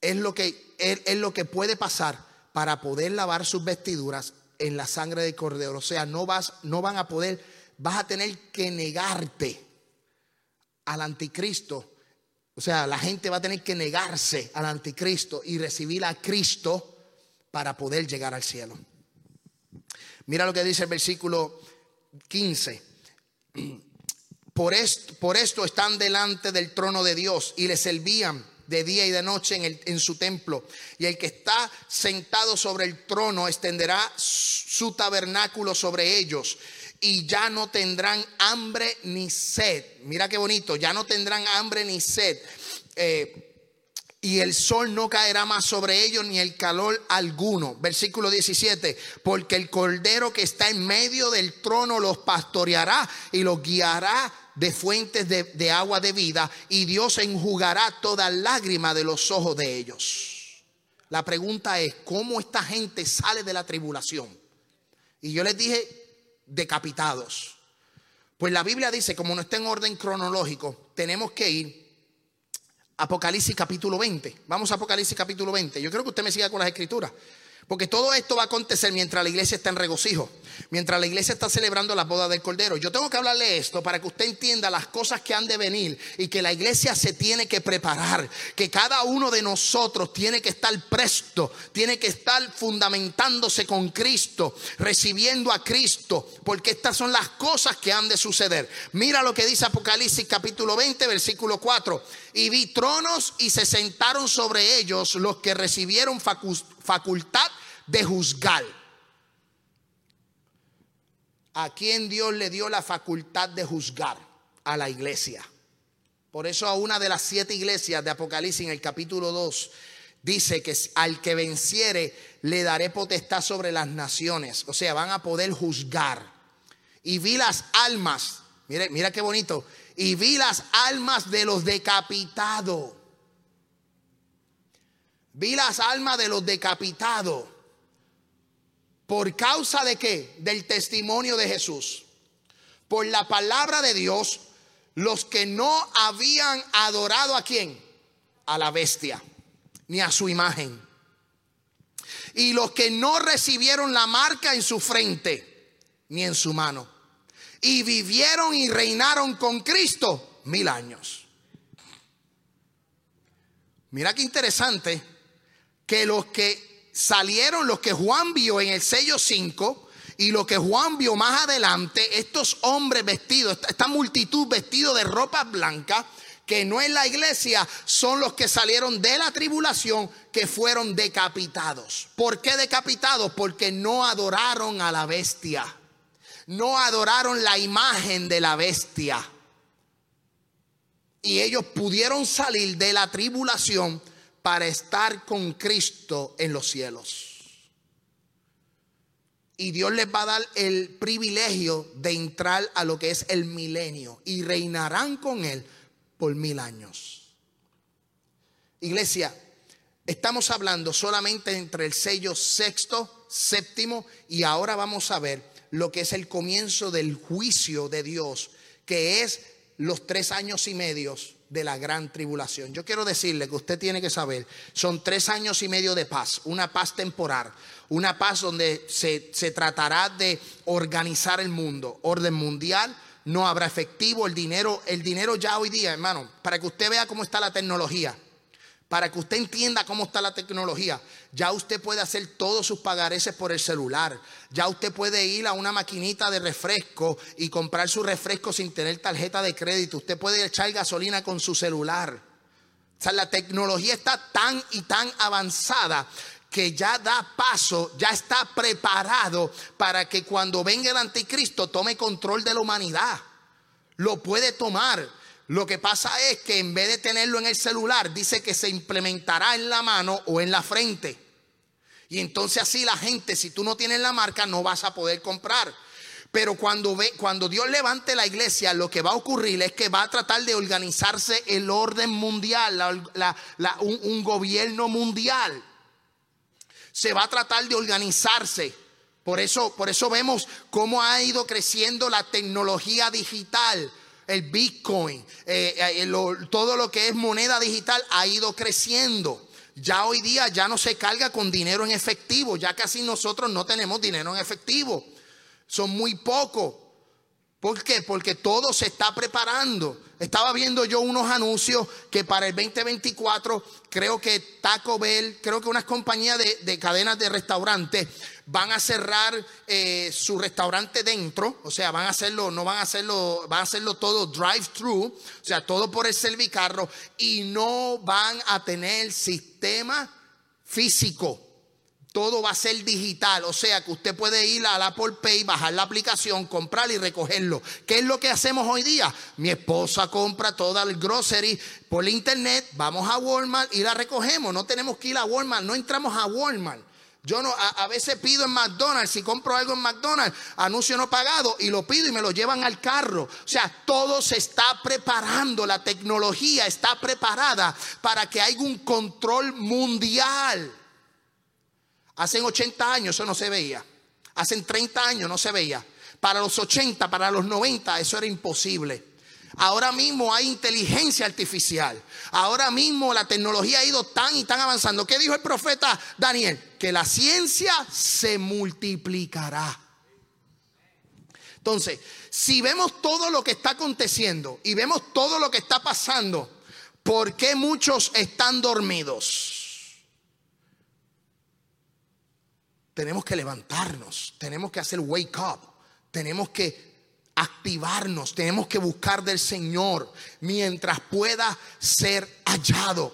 Es lo que, es, lo que puede pasar para poder lavar sus vestiduras en la sangre del cordero. O sea, no, vas, no van a poder vas a tener que negarte al anticristo. O sea, la gente va a tener que negarse al anticristo y recibir a Cristo para poder llegar al cielo. Mira lo que dice el versículo 15. Por esto, por esto están delante del trono de Dios y le servían de día y de noche en, el, en, su templo. Y el que está sentado sobre el trono extenderá su tabernáculo sobre ellos y ya no tendrán hambre ni sed. Mira qué bonito, ya no tendrán hambre ni sed. Eh, y el sol no caerá más sobre ellos ni el calor alguno. Versículo 17, porque el cordero que está en medio del trono los pastoreará y los guiará de fuentes de, de agua de vida y Dios enjugará toda lágrima de los ojos de ellos. La pregunta es, ¿cómo esta gente sale de la tribulación? Y yo les dije, decapitados. Pues la Biblia dice, como no está en orden cronológico, tenemos que ir Apocalipsis capítulo 20. Vamos a Apocalipsis capítulo 20. Yo creo que usted me siga con las escrituras. Porque todo esto va a acontecer mientras la iglesia está en regocijo, mientras la iglesia está celebrando la boda del Cordero. Yo tengo que hablarle esto para que usted entienda las cosas que han de venir y que la iglesia se tiene que preparar, que cada uno de nosotros tiene que estar presto, tiene que estar fundamentándose con Cristo, recibiendo a Cristo, porque estas son las cosas que han de suceder. Mira lo que dice Apocalipsis capítulo 20, versículo 4. Y vi tronos y se sentaron sobre ellos los que recibieron facultad de juzgar. ¿A quien Dios le dio la facultad de juzgar? A la iglesia. Por eso a una de las siete iglesias de Apocalipsis en el capítulo 2 dice que al que venciere le daré potestad sobre las naciones. O sea, van a poder juzgar. Y vi las almas, mire, mira qué bonito, y vi las almas de los decapitados. Vi las almas de los decapitados. ¿Por causa de qué? Del testimonio de Jesús. Por la palabra de Dios, los que no habían adorado a quién? A la bestia, ni a su imagen. Y los que no recibieron la marca en su frente, ni en su mano. Y vivieron y reinaron con Cristo mil años. Mira qué interesante que los que salieron los que Juan vio en el sello 5 y lo que Juan vio más adelante, estos hombres vestidos, esta multitud vestidos de ropa blanca, que no es la iglesia, son los que salieron de la tribulación, que fueron decapitados. ¿Por qué decapitados? Porque no adoraron a la bestia, no adoraron la imagen de la bestia. Y ellos pudieron salir de la tribulación para estar con Cristo en los cielos. Y Dios les va a dar el privilegio de entrar a lo que es el milenio y reinarán con Él por mil años. Iglesia, estamos hablando solamente entre el sello sexto, séptimo y ahora vamos a ver lo que es el comienzo del juicio de Dios, que es los tres años y medios de la gran tribulación. Yo quiero decirle que usted tiene que saber, son tres años y medio de paz, una paz temporal, una paz donde se, se tratará de organizar el mundo, orden mundial, no habrá efectivo, el dinero, el dinero ya hoy día, hermano, para que usted vea cómo está la tecnología para que usted entienda cómo está la tecnología. Ya usted puede hacer todos sus pagareces por el celular. Ya usted puede ir a una maquinita de refresco y comprar su refresco sin tener tarjeta de crédito. Usted puede echar gasolina con su celular. O sea, la tecnología está tan y tan avanzada que ya da paso, ya está preparado para que cuando venga el anticristo tome control de la humanidad. Lo puede tomar. Lo que pasa es que en vez de tenerlo en el celular, dice que se implementará en la mano o en la frente. Y entonces así la gente, si tú no tienes la marca, no vas a poder comprar. Pero cuando, ve, cuando Dios levante la iglesia, lo que va a ocurrir es que va a tratar de organizarse el orden mundial, un, un gobierno mundial. Se va a tratar de organizarse. Por eso, por eso vemos cómo ha ido creciendo la tecnología digital el Bitcoin, eh, eh, todo lo que es moneda digital ha ido creciendo. Ya hoy día ya no se carga con dinero en efectivo, ya casi nosotros no tenemos dinero en efectivo. Son muy pocos. ¿Por qué? Porque todo se está preparando. Estaba viendo yo unos anuncios que para el 2024 creo que Taco Bell, creo que unas compañías de, cadenas de restaurantes van a cerrar eh, su restaurante dentro, o sea, van a hacerlo, no van a hacerlo, van a hacerlo todo drive-thru, o sea, todo por el servicarro y no van a tener sistema físico todo va a ser digital, o sea que usted puede ir a la Apple Pay, bajar la aplicación, comprar y recogerlo. ¿Qué es lo que hacemos hoy día? Mi esposa compra toda el grocery por internet, vamos a Walmart y la recogemos. No tenemos que ir a Walmart, no entramos a Walmart. Yo no, a, veces pido en McDonald's, si compro algo en McDonald's, anuncio no pagado y lo pido y me lo llevan al carro. O sea, todo se está preparando, la tecnología está preparada para que haya un control mundial. Hace 80 años eso no se veía. Hace 30 años no se veía. Para los 80, para los 90, eso era imposible. Ahora mismo hay inteligencia artificial. Ahora mismo la tecnología ha ido tan y tan avanzando. ¿Qué dijo el profeta Daniel? Que la ciencia se multiplicará. Entonces, si vemos todo lo que está aconteciendo y vemos todo lo que está pasando, ¿por qué muchos están dormidos? Tenemos que levantarnos, tenemos que hacer wake up, tenemos que activarnos, tenemos que buscar del Señor mientras pueda ser hallado.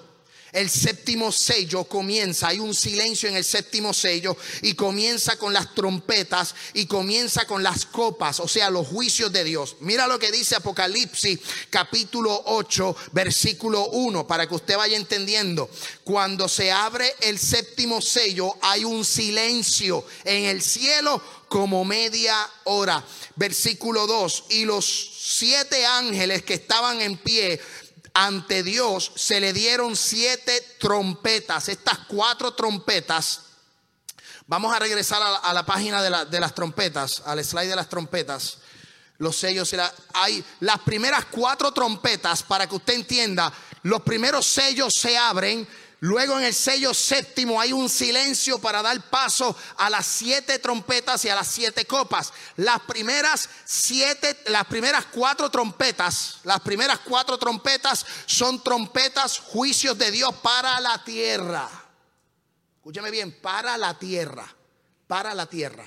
El séptimo sello comienza, hay un silencio en el séptimo sello y comienza con las trompetas y comienza con las copas, o sea, los juicios de Dios. Mira lo que dice Apocalipsis capítulo 8, versículo 1, para que usted vaya entendiendo. Cuando se abre el séptimo sello, hay un silencio en el cielo como media hora. Versículo 2, y los siete ángeles que estaban en pie ante Dios se le dieron siete trompetas. Estas cuatro trompetas, vamos a regresar a la, página de, las trompetas, al slide de las trompetas. Los sellos, hay las primeras cuatro trompetas, para que usted entienda, los primeros sellos se abren Luego en el sello séptimo hay un silencio para dar paso a las siete trompetas y a las siete copas. Las primeras siete, las primeras cuatro trompetas, las primeras cuatro trompetas son trompetas, juicios de Dios para la tierra. Escúcheme bien, para la tierra, para la tierra.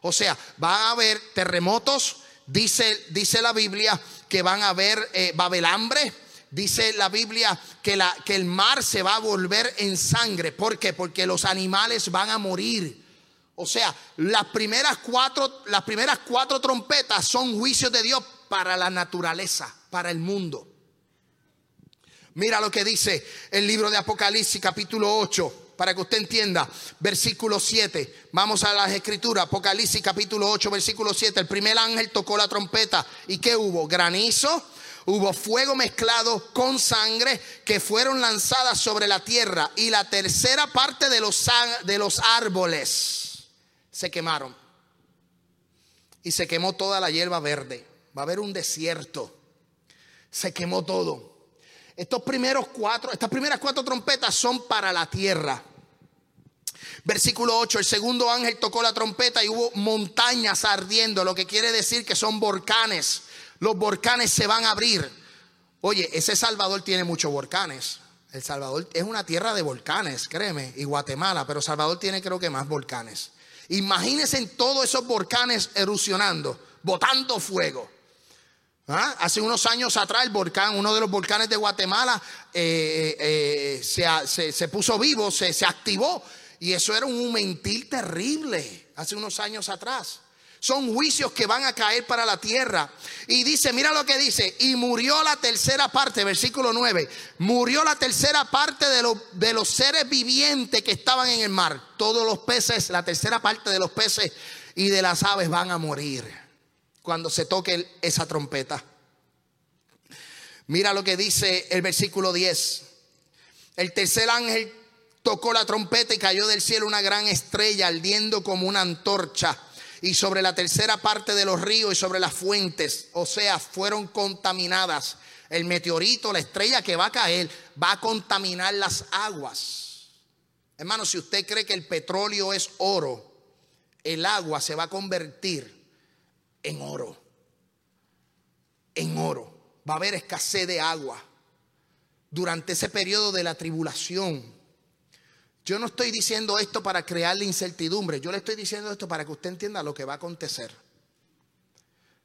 O sea, va a haber terremotos, dice, dice la Biblia que van a haber, eh, va a haber hambre Dice la Biblia que, la, que el mar se va a volver en sangre. ¿Por qué? Porque los animales van a morir. O sea, las primeras cuatro, las primeras cuatro trompetas son juicios de Dios para la naturaleza, para el mundo. Mira lo que dice el libro de Apocalipsis capítulo 8, para que usted entienda, versículo 7. Vamos a las escrituras, Apocalipsis capítulo 8, versículo 7. El primer ángel tocó la trompeta y ¿qué hubo? Granizo hubo fuego mezclado con sangre que fueron lanzadas sobre la tierra y la tercera parte de los, de los árboles se quemaron. Y se quemó toda la hierba verde. Va a haber un desierto. Se quemó todo. Estos primeros cuatro, estas primeras cuatro trompetas son para la tierra. Versículo 8, el segundo ángel tocó la trompeta y hubo montañas ardiendo, lo que quiere decir que son volcanes los volcanes se van a abrir. Oye, ese Salvador tiene muchos volcanes. El Salvador es una tierra de volcanes, créeme, y Guatemala, pero Salvador tiene creo que más volcanes. Imagínense en todos esos volcanes erupcionando, botando fuego. ¿Ah? Hace unos años atrás el volcán, uno de los volcanes de Guatemala, eh, eh, se, se, puso vivo, se, se activó. Y eso era un mentir terrible hace unos años atrás. Son juicios que van a caer para la tierra. Y dice, mira lo que dice, y murió la tercera parte, versículo 9, murió la tercera parte de, de los seres vivientes que estaban en el mar. Todos los peces, la tercera parte de los peces y de las aves van a morir cuando se toque esa trompeta. Mira lo que dice el versículo 10. El tercer ángel tocó la trompeta y cayó del cielo una gran estrella ardiendo como una antorcha y sobre la tercera parte de los ríos y sobre las fuentes, o sea, fueron contaminadas. El meteorito, la estrella que va a caer, va a contaminar las aguas. Hermano, si usted cree que el petróleo es oro, el agua se va a convertir en oro. En oro. Va a haber escasez de agua durante ese periodo de la tribulación. Yo no estoy diciendo esto para crearle incertidumbre, yo le estoy diciendo esto para que usted entienda lo que va a acontecer.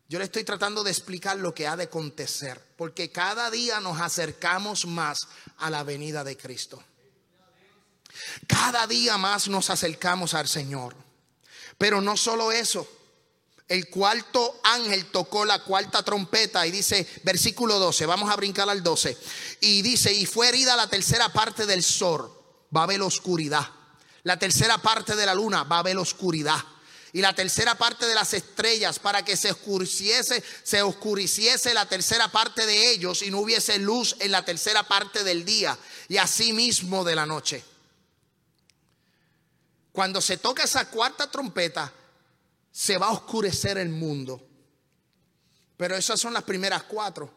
Yo le estoy tratando de explicar lo que ha de acontecer, porque cada día nos acercamos más a la venida de Cristo. Cada día más nos acercamos al Señor. Pero no solo eso, el cuarto ángel tocó la cuarta trompeta y dice, versículo 12, vamos a brincar al 12, y dice, y fue herida la tercera parte del sol va a haber oscuridad. La tercera parte de la luna va a haber oscuridad. Y la tercera parte de las estrellas para que se oscureciese, se oscureciese la tercera parte de ellos y no hubiese luz en la tercera parte del día y así mismo de la noche. Cuando se toca esa cuarta trompeta, se va a oscurecer el mundo. Pero esas son las primeras cuatro.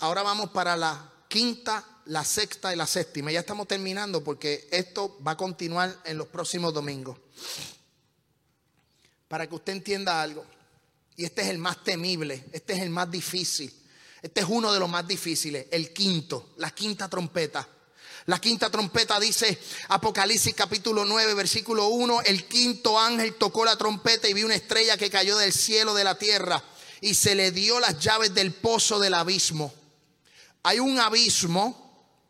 Ahora vamos para la quinta, la sexta y la séptima. Ya estamos terminando porque esto va a continuar en los próximos domingos. Para que usted entienda algo. Y este es el más temible, este es el más difícil. Este es uno de los más difíciles, el quinto, la quinta trompeta. La quinta trompeta dice Apocalipsis capítulo 9, versículo 1, el quinto ángel tocó la trompeta y vi una estrella que cayó del cielo de la tierra y se le dio las llaves del pozo del abismo. Hay un abismo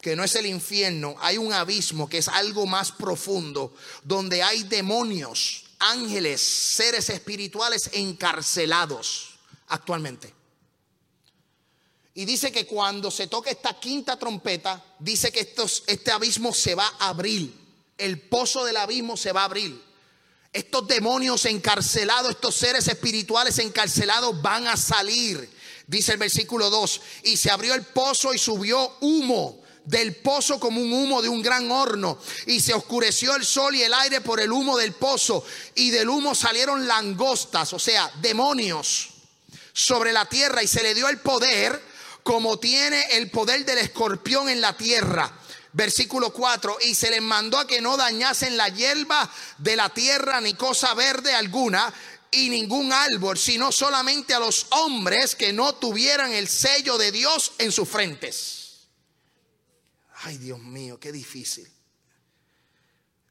que no es el infierno, hay un abismo que es algo más profundo, donde hay demonios, ángeles, seres espirituales encarcelados actualmente. Y dice que cuando se toque esta quinta trompeta, dice que estos, este abismo se va a abrir, el pozo del abismo se va a abrir. Estos demonios encarcelados, estos seres espirituales encarcelados van a salir. Dice el versículo 2, y se abrió el pozo y subió humo del pozo como un humo de un gran horno. Y se oscureció el sol y el aire por el humo del pozo. Y del humo salieron langostas, o sea, demonios, sobre la tierra. Y se le dio el poder como tiene el poder del escorpión en la tierra. Versículo 4, y se les mandó a que no dañasen la hierba de la tierra ni cosa verde alguna y ningún árbol, sino solamente a los hombres que no tuvieran el sello de Dios en sus frentes. Ay, Dios mío, qué difícil.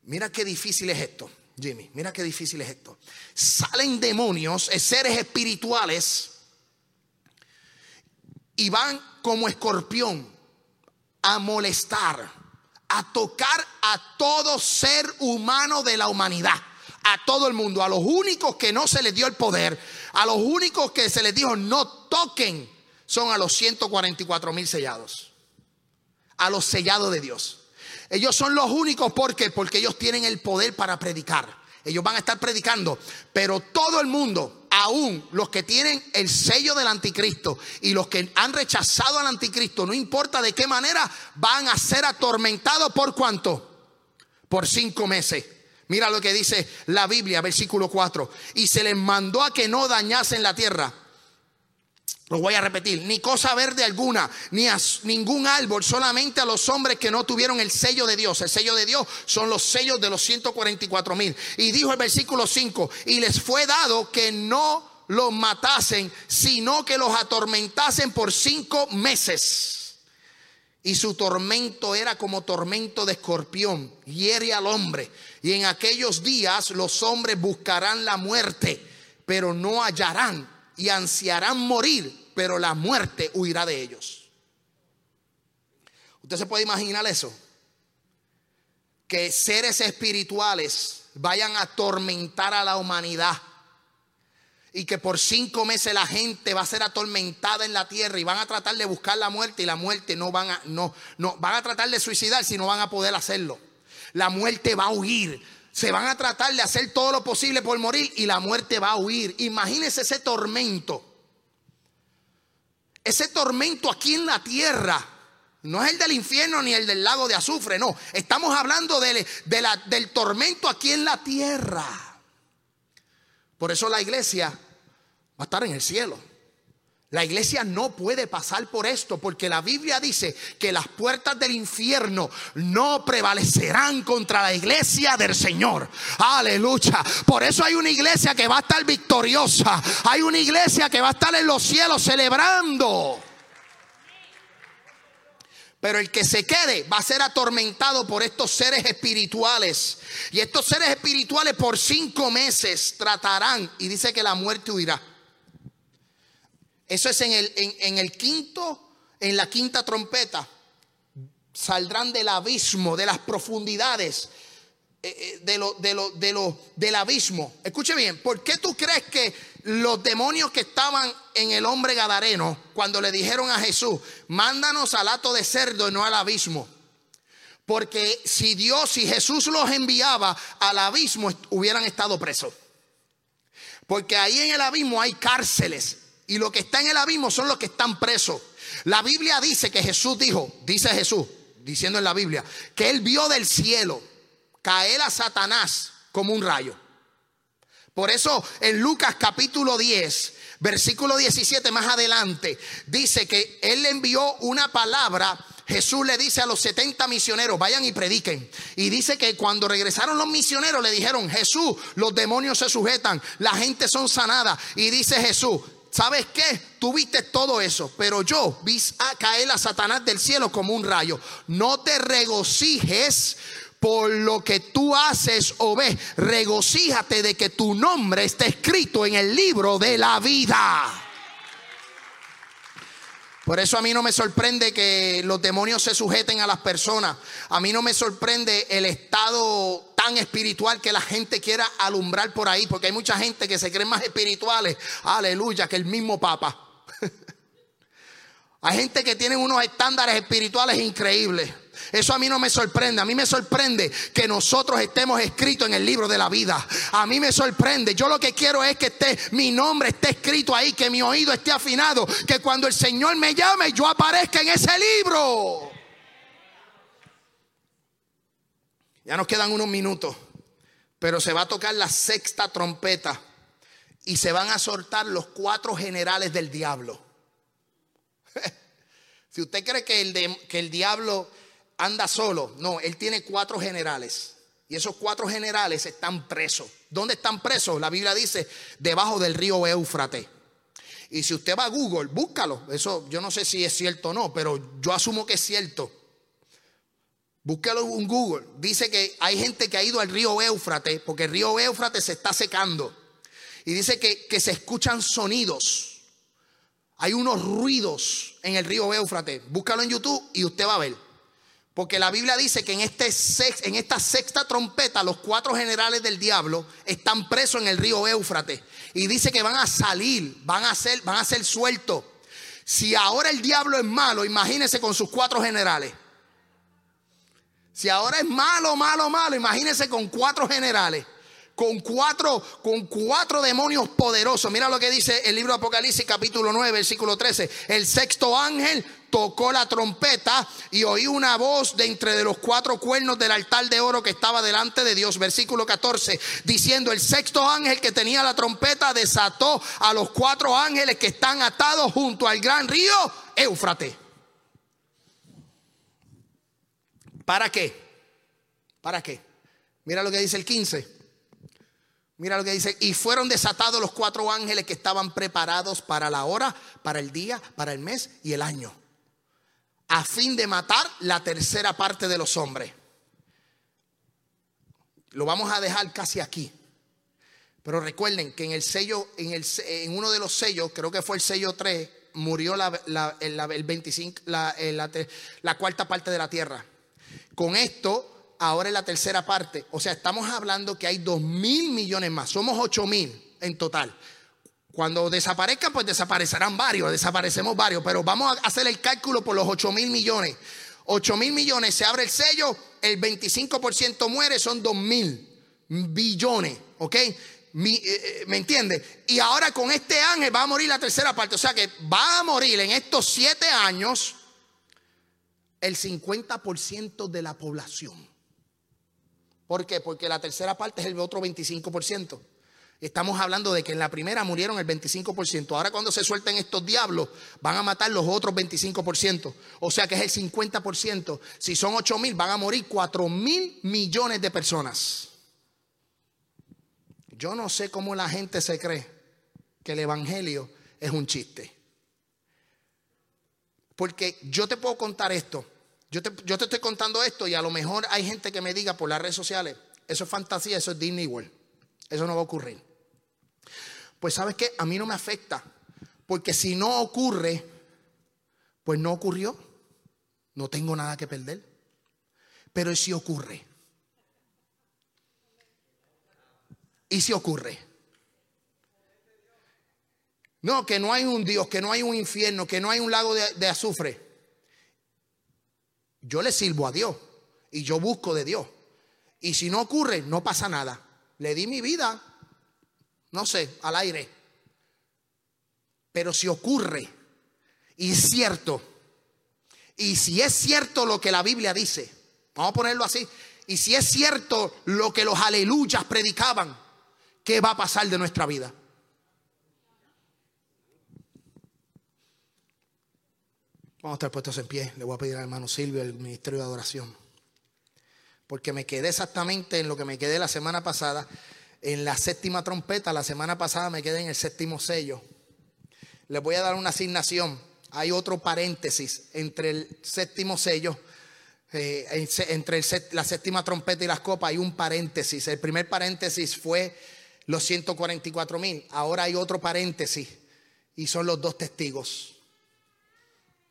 Mira qué difícil es esto, Jimmy. Mira qué difícil es esto. Salen demonios, eh, seres espirituales, y van como escorpión a molestar, a tocar a todo ser humano de la humanidad, a todo el mundo, a los únicos que no se les dio el poder, a los únicos que se les dijo no toquen, son a los 144 mil sellados, a los sellados de Dios. Ellos son los únicos porque porque ellos tienen el poder para predicar. Ellos van a estar predicando, pero todo el mundo, aún los que tienen el sello del anticristo y los que han rechazado al anticristo, no importa de qué manera, van a ser atormentados por cuánto? Por cinco meses. Mira lo que dice la Biblia, versículo 4. Y se les mandó a que no dañasen la tierra lo voy a repetir, ni cosa verde alguna, ni a ningún árbol, solamente a los hombres que no tuvieron el sello de Dios. El sello de Dios son los sellos de los 144 mil. Y dijo el versículo 5, y les fue dado que no los matasen, sino que los atormentasen por cinco meses. Y su tormento era como tormento de escorpión, hiere al hombre. Y en aquellos días los hombres buscarán la muerte, pero no hallarán y ansiarán morir, pero la muerte huirá de ellos. ¿Usted se puede imaginar eso? Que seres espirituales vayan a atormentar a la humanidad y que por cinco meses la gente va a ser atormentada en la tierra y van a tratar de buscar la muerte y la muerte no van a no no van a tratar de suicidar si no van a poder hacerlo. La muerte va a huir, se van a tratar de hacer todo lo posible por morir y la muerte va a huir. Imagínense ese tormento. Ese tormento aquí en la tierra. No es el del infierno ni el del lago de azufre, no. Estamos hablando del, del tormento aquí en la tierra. Por eso la iglesia va a estar en el cielo. La iglesia no puede pasar por esto porque la Biblia dice que las puertas del infierno no prevalecerán contra la iglesia del Señor. Aleluya. Por eso hay una iglesia que va a estar victoriosa. Hay una iglesia que va a estar en los cielos celebrando. Pero el que se quede va a ser atormentado por estos seres espirituales. Y estos seres espirituales por cinco meses tratarán. Y dice que la muerte huirá. Eso es en el, en, el quinto, en la quinta trompeta. Saldrán del abismo, de las profundidades, eh, eh, de lo, de lo, de lo, del abismo. Escuche bien, ¿por qué tú crees que los demonios que estaban en el hombre gadareno, cuando le dijeron a Jesús, mándanos al hato de cerdo y no al abismo? Porque si Dios, si Jesús los enviaba al abismo, hubieran estado presos. Porque ahí en el abismo hay cárceles. Y lo que está en el abismo son los que están presos. La Biblia dice que Jesús dijo, dice Jesús, diciendo en la Biblia, que él vio del cielo caer a Satanás como un rayo. Por eso en Lucas capítulo 10, versículo 17 más adelante, dice que él le envió una palabra. Jesús le dice a los 70 misioneros, vayan y prediquen. Y dice que cuando regresaron los misioneros le dijeron, Jesús, los demonios se sujetan, la gente son sanada. Y dice Jesús, ¿sabes qué? Tú viste todo eso, pero yo vi a caer a Satanás del cielo como un rayo. No te regocijes por lo que tú haces o ves. Regocíjate de que tu nombre está escrito en el libro de la vida. Por eso a mí no me sorprende que los demonios se sujeten a las personas. A mí no me sorprende el estado tan espiritual que la gente quiera alumbrar por ahí, porque hay mucha gente que se cree más espirituales, aleluya, que el mismo Papa. hay gente que tiene unos estándares espirituales increíbles. Eso a mí no me sorprende. A mí me sorprende que nosotros estemos escritos en el libro de la vida. A mí me sorprende. Yo lo que quiero es que esté, mi nombre esté escrito ahí, que mi oído esté afinado, que cuando el Señor me llame yo aparezca en ese libro. Ya nos quedan unos minutos, pero se va a tocar la sexta trompeta y se van a soltar los cuatro generales del diablo. si usted cree que el, que el diablo anda solo. No, él tiene cuatro generales. Y esos cuatro generales están presos. ¿Dónde están presos? La Biblia dice, debajo del río Éufrates. Y si usted va a Google, búscalo. Eso yo no sé si es cierto o no, pero yo asumo que es cierto. Búscalo en Google. Dice que hay gente que ha ido al río Éufrates, porque el río Éufrates se está secando. Y dice que, que se escuchan sonidos. Hay unos ruidos en el río Éufrates. Búscalo en YouTube y usted va a ver. Porque la Biblia dice que en, este en esta sexta trompeta los cuatro generales del diablo están presos en el río Éufrates. Y dice que van a salir, van a ser, van a ser sueltos. Si ahora el diablo es malo, imagínese con sus cuatro generales. Si ahora es malo, malo, malo, imagínese con cuatro generales con cuatro, con cuatro demonios poderosos. Mira lo que dice el libro de Apocalipsis capítulo 9, versículo 13. El sexto ángel tocó la trompeta y oí una voz de entre de los cuatro cuernos del altar de oro que estaba delante de Dios. Versículo 14, diciendo, el sexto ángel que tenía la trompeta desató a los cuatro ángeles que están atados junto al gran río Éufrates. ¿Para qué? ¿Para qué? Mira lo que dice el 15. Mira lo que dice, y fueron desatados los cuatro ángeles que estaban preparados para la hora, para el día, para el mes y el año, a fin de matar la tercera parte de los hombres. Lo vamos a dejar casi aquí. Pero recuerden que en el sello, en, el, en uno de los sellos, creo que fue el sello 3, murió la, la, el 25, la, la cuarta parte de la tierra. Con esto ahora es la tercera parte. O sea, estamos hablando que hay dos mil millones más. Somos ocho mil en total. Cuando desaparezcan, pues desaparecerán varios, desaparecemos varios, pero vamos a hacer el cálculo por los ocho mil millones. 8 mil millones, se abre el sello, el 25% muere, son dos mil billones, ¿ok? Eh, eh, ¿Me entiende? Y ahora con este ángel va a morir la tercera parte, o sea que va a morir en estos siete años el 50% de la población. ¿Por qué? Porque la tercera parte es el otro 25%. Estamos hablando de que en la primera murieron el 25%. Ahora cuando se suelten estos diablos, van a matar los otros 25%. O sea que es el 50%. Si son 8 mil, van a morir 4 mil millones de personas. Yo no sé cómo la gente se cree que el Evangelio es un chiste. Porque yo te puedo contar esto. Yo te, estoy contando esto y a lo mejor hay gente que me diga por las redes sociales, eso es fantasía, eso es Disney World. Eso no va a ocurrir. Pues sabes que a mí no me afecta, porque si no ocurre, pues no ocurrió. No tengo nada que perder. Pero ¿y si ocurre? ¿Y si ocurre? No, que no hay un Dios, que no hay un infierno, que no hay un lago de azufre yo le sirvo a Dios. Y yo busco de Dios. Y si no ocurre, no pasa nada. Le di mi vida, no sé, al aire. Pero si ocurre, y es cierto, y si es cierto lo que la Biblia dice, vamos a ponerlo así, y si es cierto lo que los aleluyas predicaban, ¿qué va a pasar de nuestra vida? Vamos a estar puestos en pie. Le voy a pedir al hermano Silvio el ministerio de adoración. Porque me quedé exactamente en lo que me quedé la semana pasada, en la séptima trompeta. La semana pasada me quedé en el séptimo sello. Les voy a dar una asignación. Hay otro paréntesis entre el séptimo sello, eh, entre la séptima trompeta y las copas. Hay un paréntesis. El primer paréntesis fue los 144 mil. Ahora hay otro paréntesis y son los dos testigos.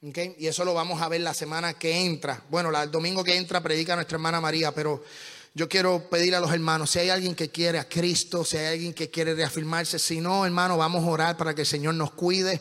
Y eso lo vamos a ver la semana que entra. Bueno, el domingo que entra predica nuestra hermana María, pero yo quiero pedirle a los hermanos, si hay alguien que quiere a Cristo, si hay alguien que quiere reafirmarse, si no, hermano, vamos a orar para que el Señor nos cuide.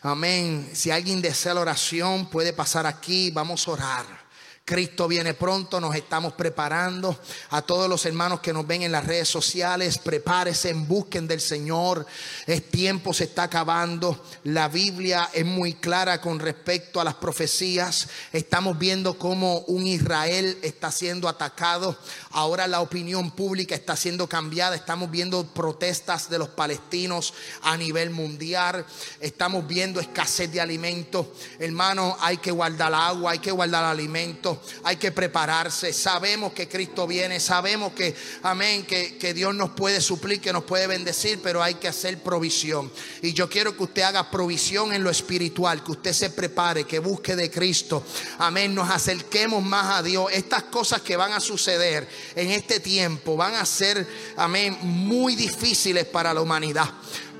Amén. Si alguien desea la oración, puede pasar aquí, vamos a orar. Cristo viene pronto, nos estamos preparando. A todos los hermanos que nos ven en las redes sociales, prepárense, busquen del Señor. Es tiempo, se está acabando. La Biblia es muy clara con respecto a las profecías. Estamos viendo cómo un Israel está siendo atacado. Ahora la opinión pública está siendo cambiada. Estamos viendo protestas de los palestinos a nivel mundial. Estamos viendo escasez de alimentos. Hermano, hay que guardar agua, hay que guardar alimentos hay que prepararse. Sabemos que Cristo viene, sabemos que, amén, que, que Dios nos puede suplir, que nos puede bendecir, pero hay que hacer provisión. Y yo quiero que usted haga provisión en lo espiritual, que usted se prepare, que busque de Cristo. Amén, nos acerquemos más a Dios. Estas cosas que van a suceder en este tiempo van a ser, amén, muy difíciles para la humanidad.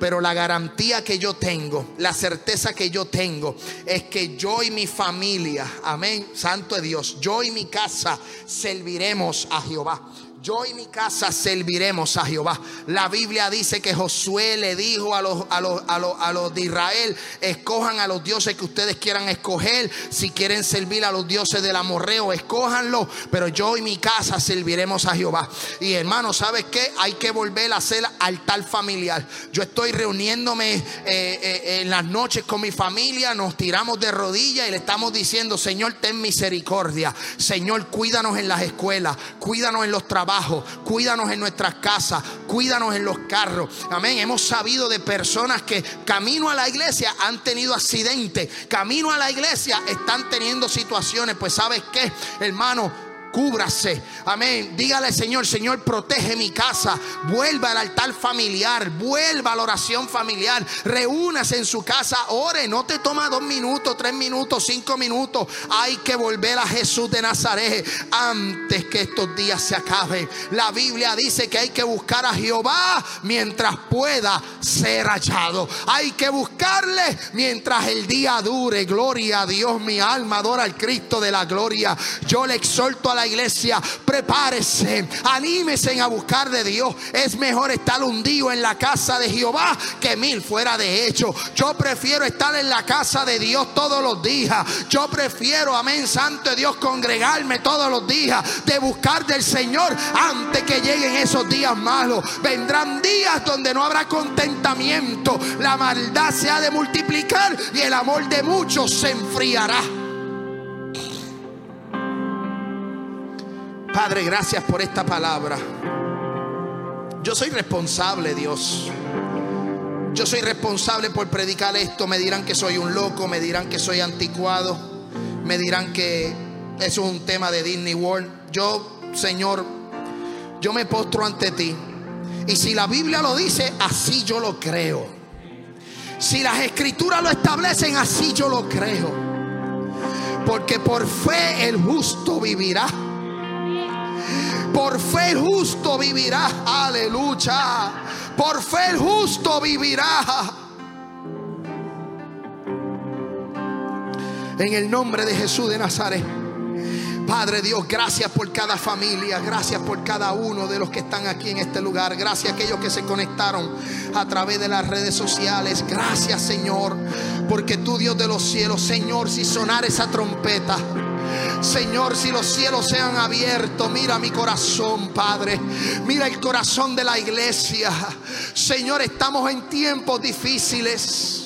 Pero la garantía que yo tengo, la certeza que yo tengo es que yo y mi familia, amén, santo de Dios, yo y mi casa serviremos a Jehová yo y mi casa serviremos a Jehová. La Biblia dice que Josué le dijo a los, a los, a los, de Israel, escojan a los dioses que ustedes quieran escoger. Si quieren servir a los dioses del amorreo, escójanlo. Pero yo y mi casa serviremos a Jehová. Y hermano, ¿sabes qué? Hay que volver a hacer altar familiar. Yo estoy reuniéndome eh, eh, en las noches con mi familia, nos tiramos de rodillas y le estamos diciendo, Señor, ten misericordia. Señor, cuídanos en las escuelas, cuídanos en los trabajos cuídanos en nuestras casas, cuídanos en los carros. Amén. Hemos sabido de personas que camino a la iglesia han tenido accidentes, camino a la iglesia están teniendo situaciones. Pues sabes qué, hermano, cúbrase. Amén. Dígale, Señor, Señor, protege mi casa. Vuelva al altar familiar. Vuelva a la oración familiar. Reúnase en su casa. Ore. No te toma dos minutos, tres minutos, cinco minutos. Hay que volver a Jesús de Nazaret antes que estos días se acaben. La Biblia dice que hay que buscar a Jehová mientras pueda ser hallado. Hay que buscarle mientras el día dure. Gloria a Dios. Mi alma adora al Cristo de la gloria. Yo le exhorto a la iglesia, prepárese, anímese a buscar de Dios. Es mejor estar hundido en la casa de Jehová que mil fuera de hecho. Yo prefiero estar en la casa de Dios todos los días. Yo prefiero, amén, santo Dios, congregarme todos los días de buscar del Señor antes que lleguen esos días malos. Vendrán días donde no habrá contentamiento. La maldad se ha de multiplicar y el amor de muchos se enfriará. Padre, gracias por esta palabra. Yo soy responsable, Dios. Yo soy responsable por predicar esto. Me dirán que soy un loco, me dirán que soy anticuado, me dirán que eso es un tema de Disney World. Yo, Señor, yo me postro ante ti. Y si la Biblia lo dice, así yo lo creo. Si las escrituras lo establecen, así yo lo creo. Porque por fe el justo vivirá. Por fe justo vivirá. Aleluya. Por fe el justo vivirá. En el nombre de Jesús de Nazaret. Padre Dios, gracias por cada familia, gracias por cada uno de los que están aquí en este lugar, gracias a aquellos que se conectaron a través de las redes sociales, gracias Señor, porque tú Dios de los cielos, Señor, si sonar esa trompeta, Señor, si los cielos se han abierto, mira mi corazón, Padre. Mira el corazón de la iglesia. Señor, estamos en tiempos difíciles.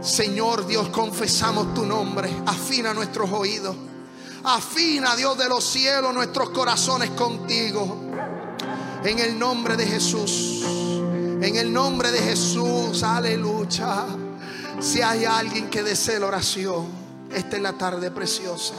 Señor Dios, confesamos tu nombre. Afina nuestros oídos. Afina, Dios de los cielos, nuestros corazones contigo. En el nombre de Jesús. En el nombre de Jesús. Aleluya. Si hay alguien que desee la oración, esta es la tarde preciosa.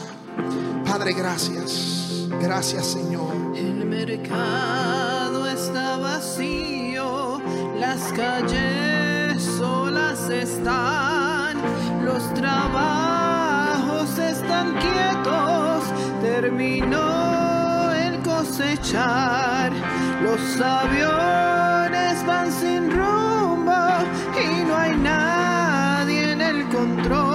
Padre, gracias. Gracias, Señor. El mercado está vacío, las calles solas están, los trabajos están quietos, terminó el cosechar, los aviones van sin rumbo y no hay nadie en el control,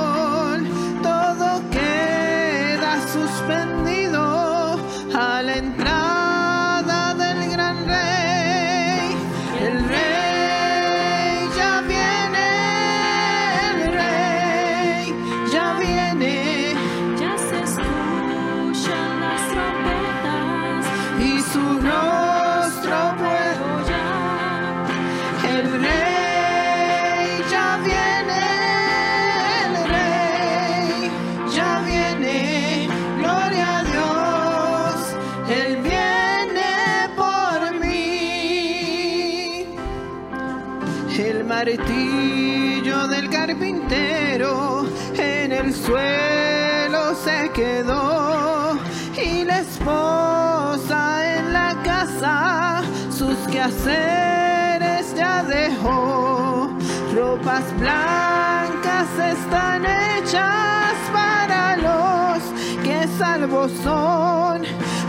suelo se quedó y la esposa en la casa sus quehaceres ya dejó. Ropas blancas están hechas para los que salvos son.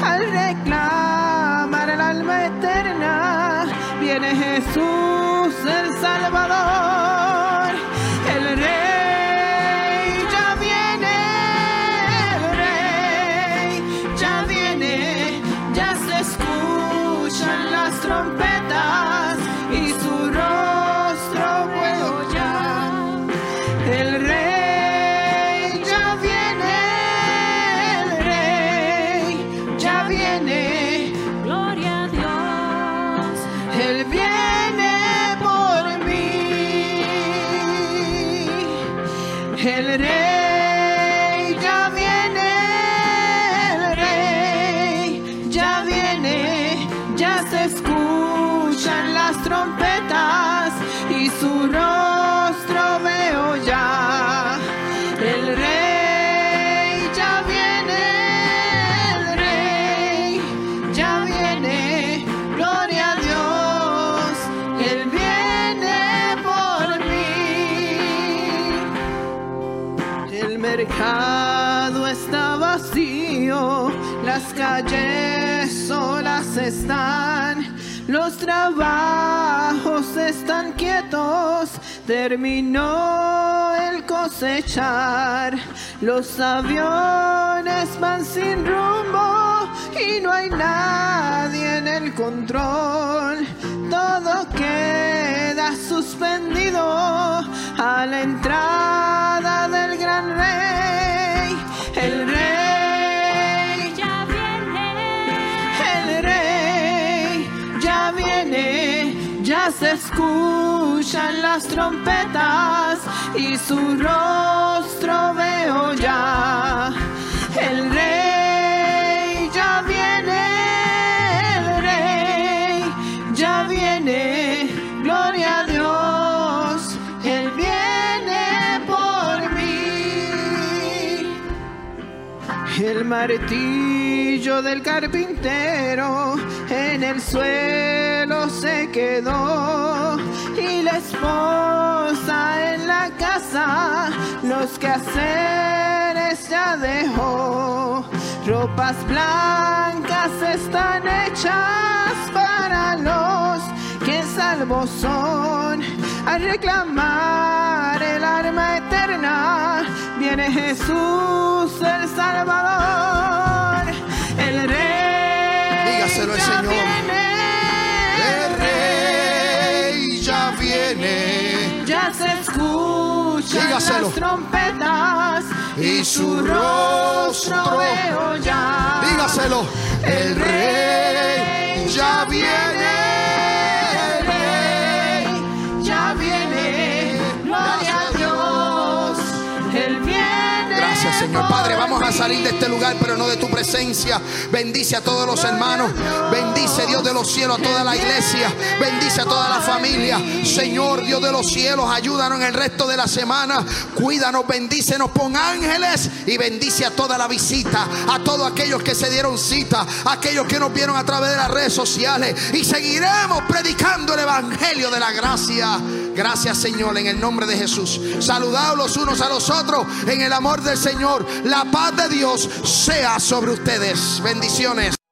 Al reclamar el alma eterna, viene Jesús el Salvador. Trompetas los trabajos están quietos, terminó el cosechar, los aviones van sin rumbo y no hay nadie en el control, todo queda suspendido a la entrada del gran rey se escuchan las trompetas y su rostro veo ya. El rey ya viene, el rey ya viene, gloria a Dios, él viene por mí. El martillo del carpintero en el suelo se quedó y la esposa en la casa los quehaceres ya dejó. Ropas blancas están hechas para los que salvos son. Al reclamar el arma eterna, viene Jesús el Salvador, Señor. viene, El rey ya viene. ya se escuchan Dígaselo. las trompetas y su rostro. veo ya. Dígaselo, el rey ya viene. El rey ya viene, gloria a Dios, Él viene. Gracias Señor a salir de este lugar, pero no de tu presencia. Bendice a todos los hermanos, bendice Dios de los cielos a toda la iglesia, bendice a toda la familia. Señor Dios de los cielos, ayúdanos en el resto de la semana. Cuídanos, bendícenos, pon ángeles y bendice a toda la visita, a todos aquellos que se dieron cita, aquellos que nos vieron a través de las redes sociales y seguiremos predicando el evangelio de la gracia. Gracias Señor en el nombre de Jesús. Saludados los unos a los otros en el amor del Señor. La de Dios sea sobre ustedes. Bendiciones.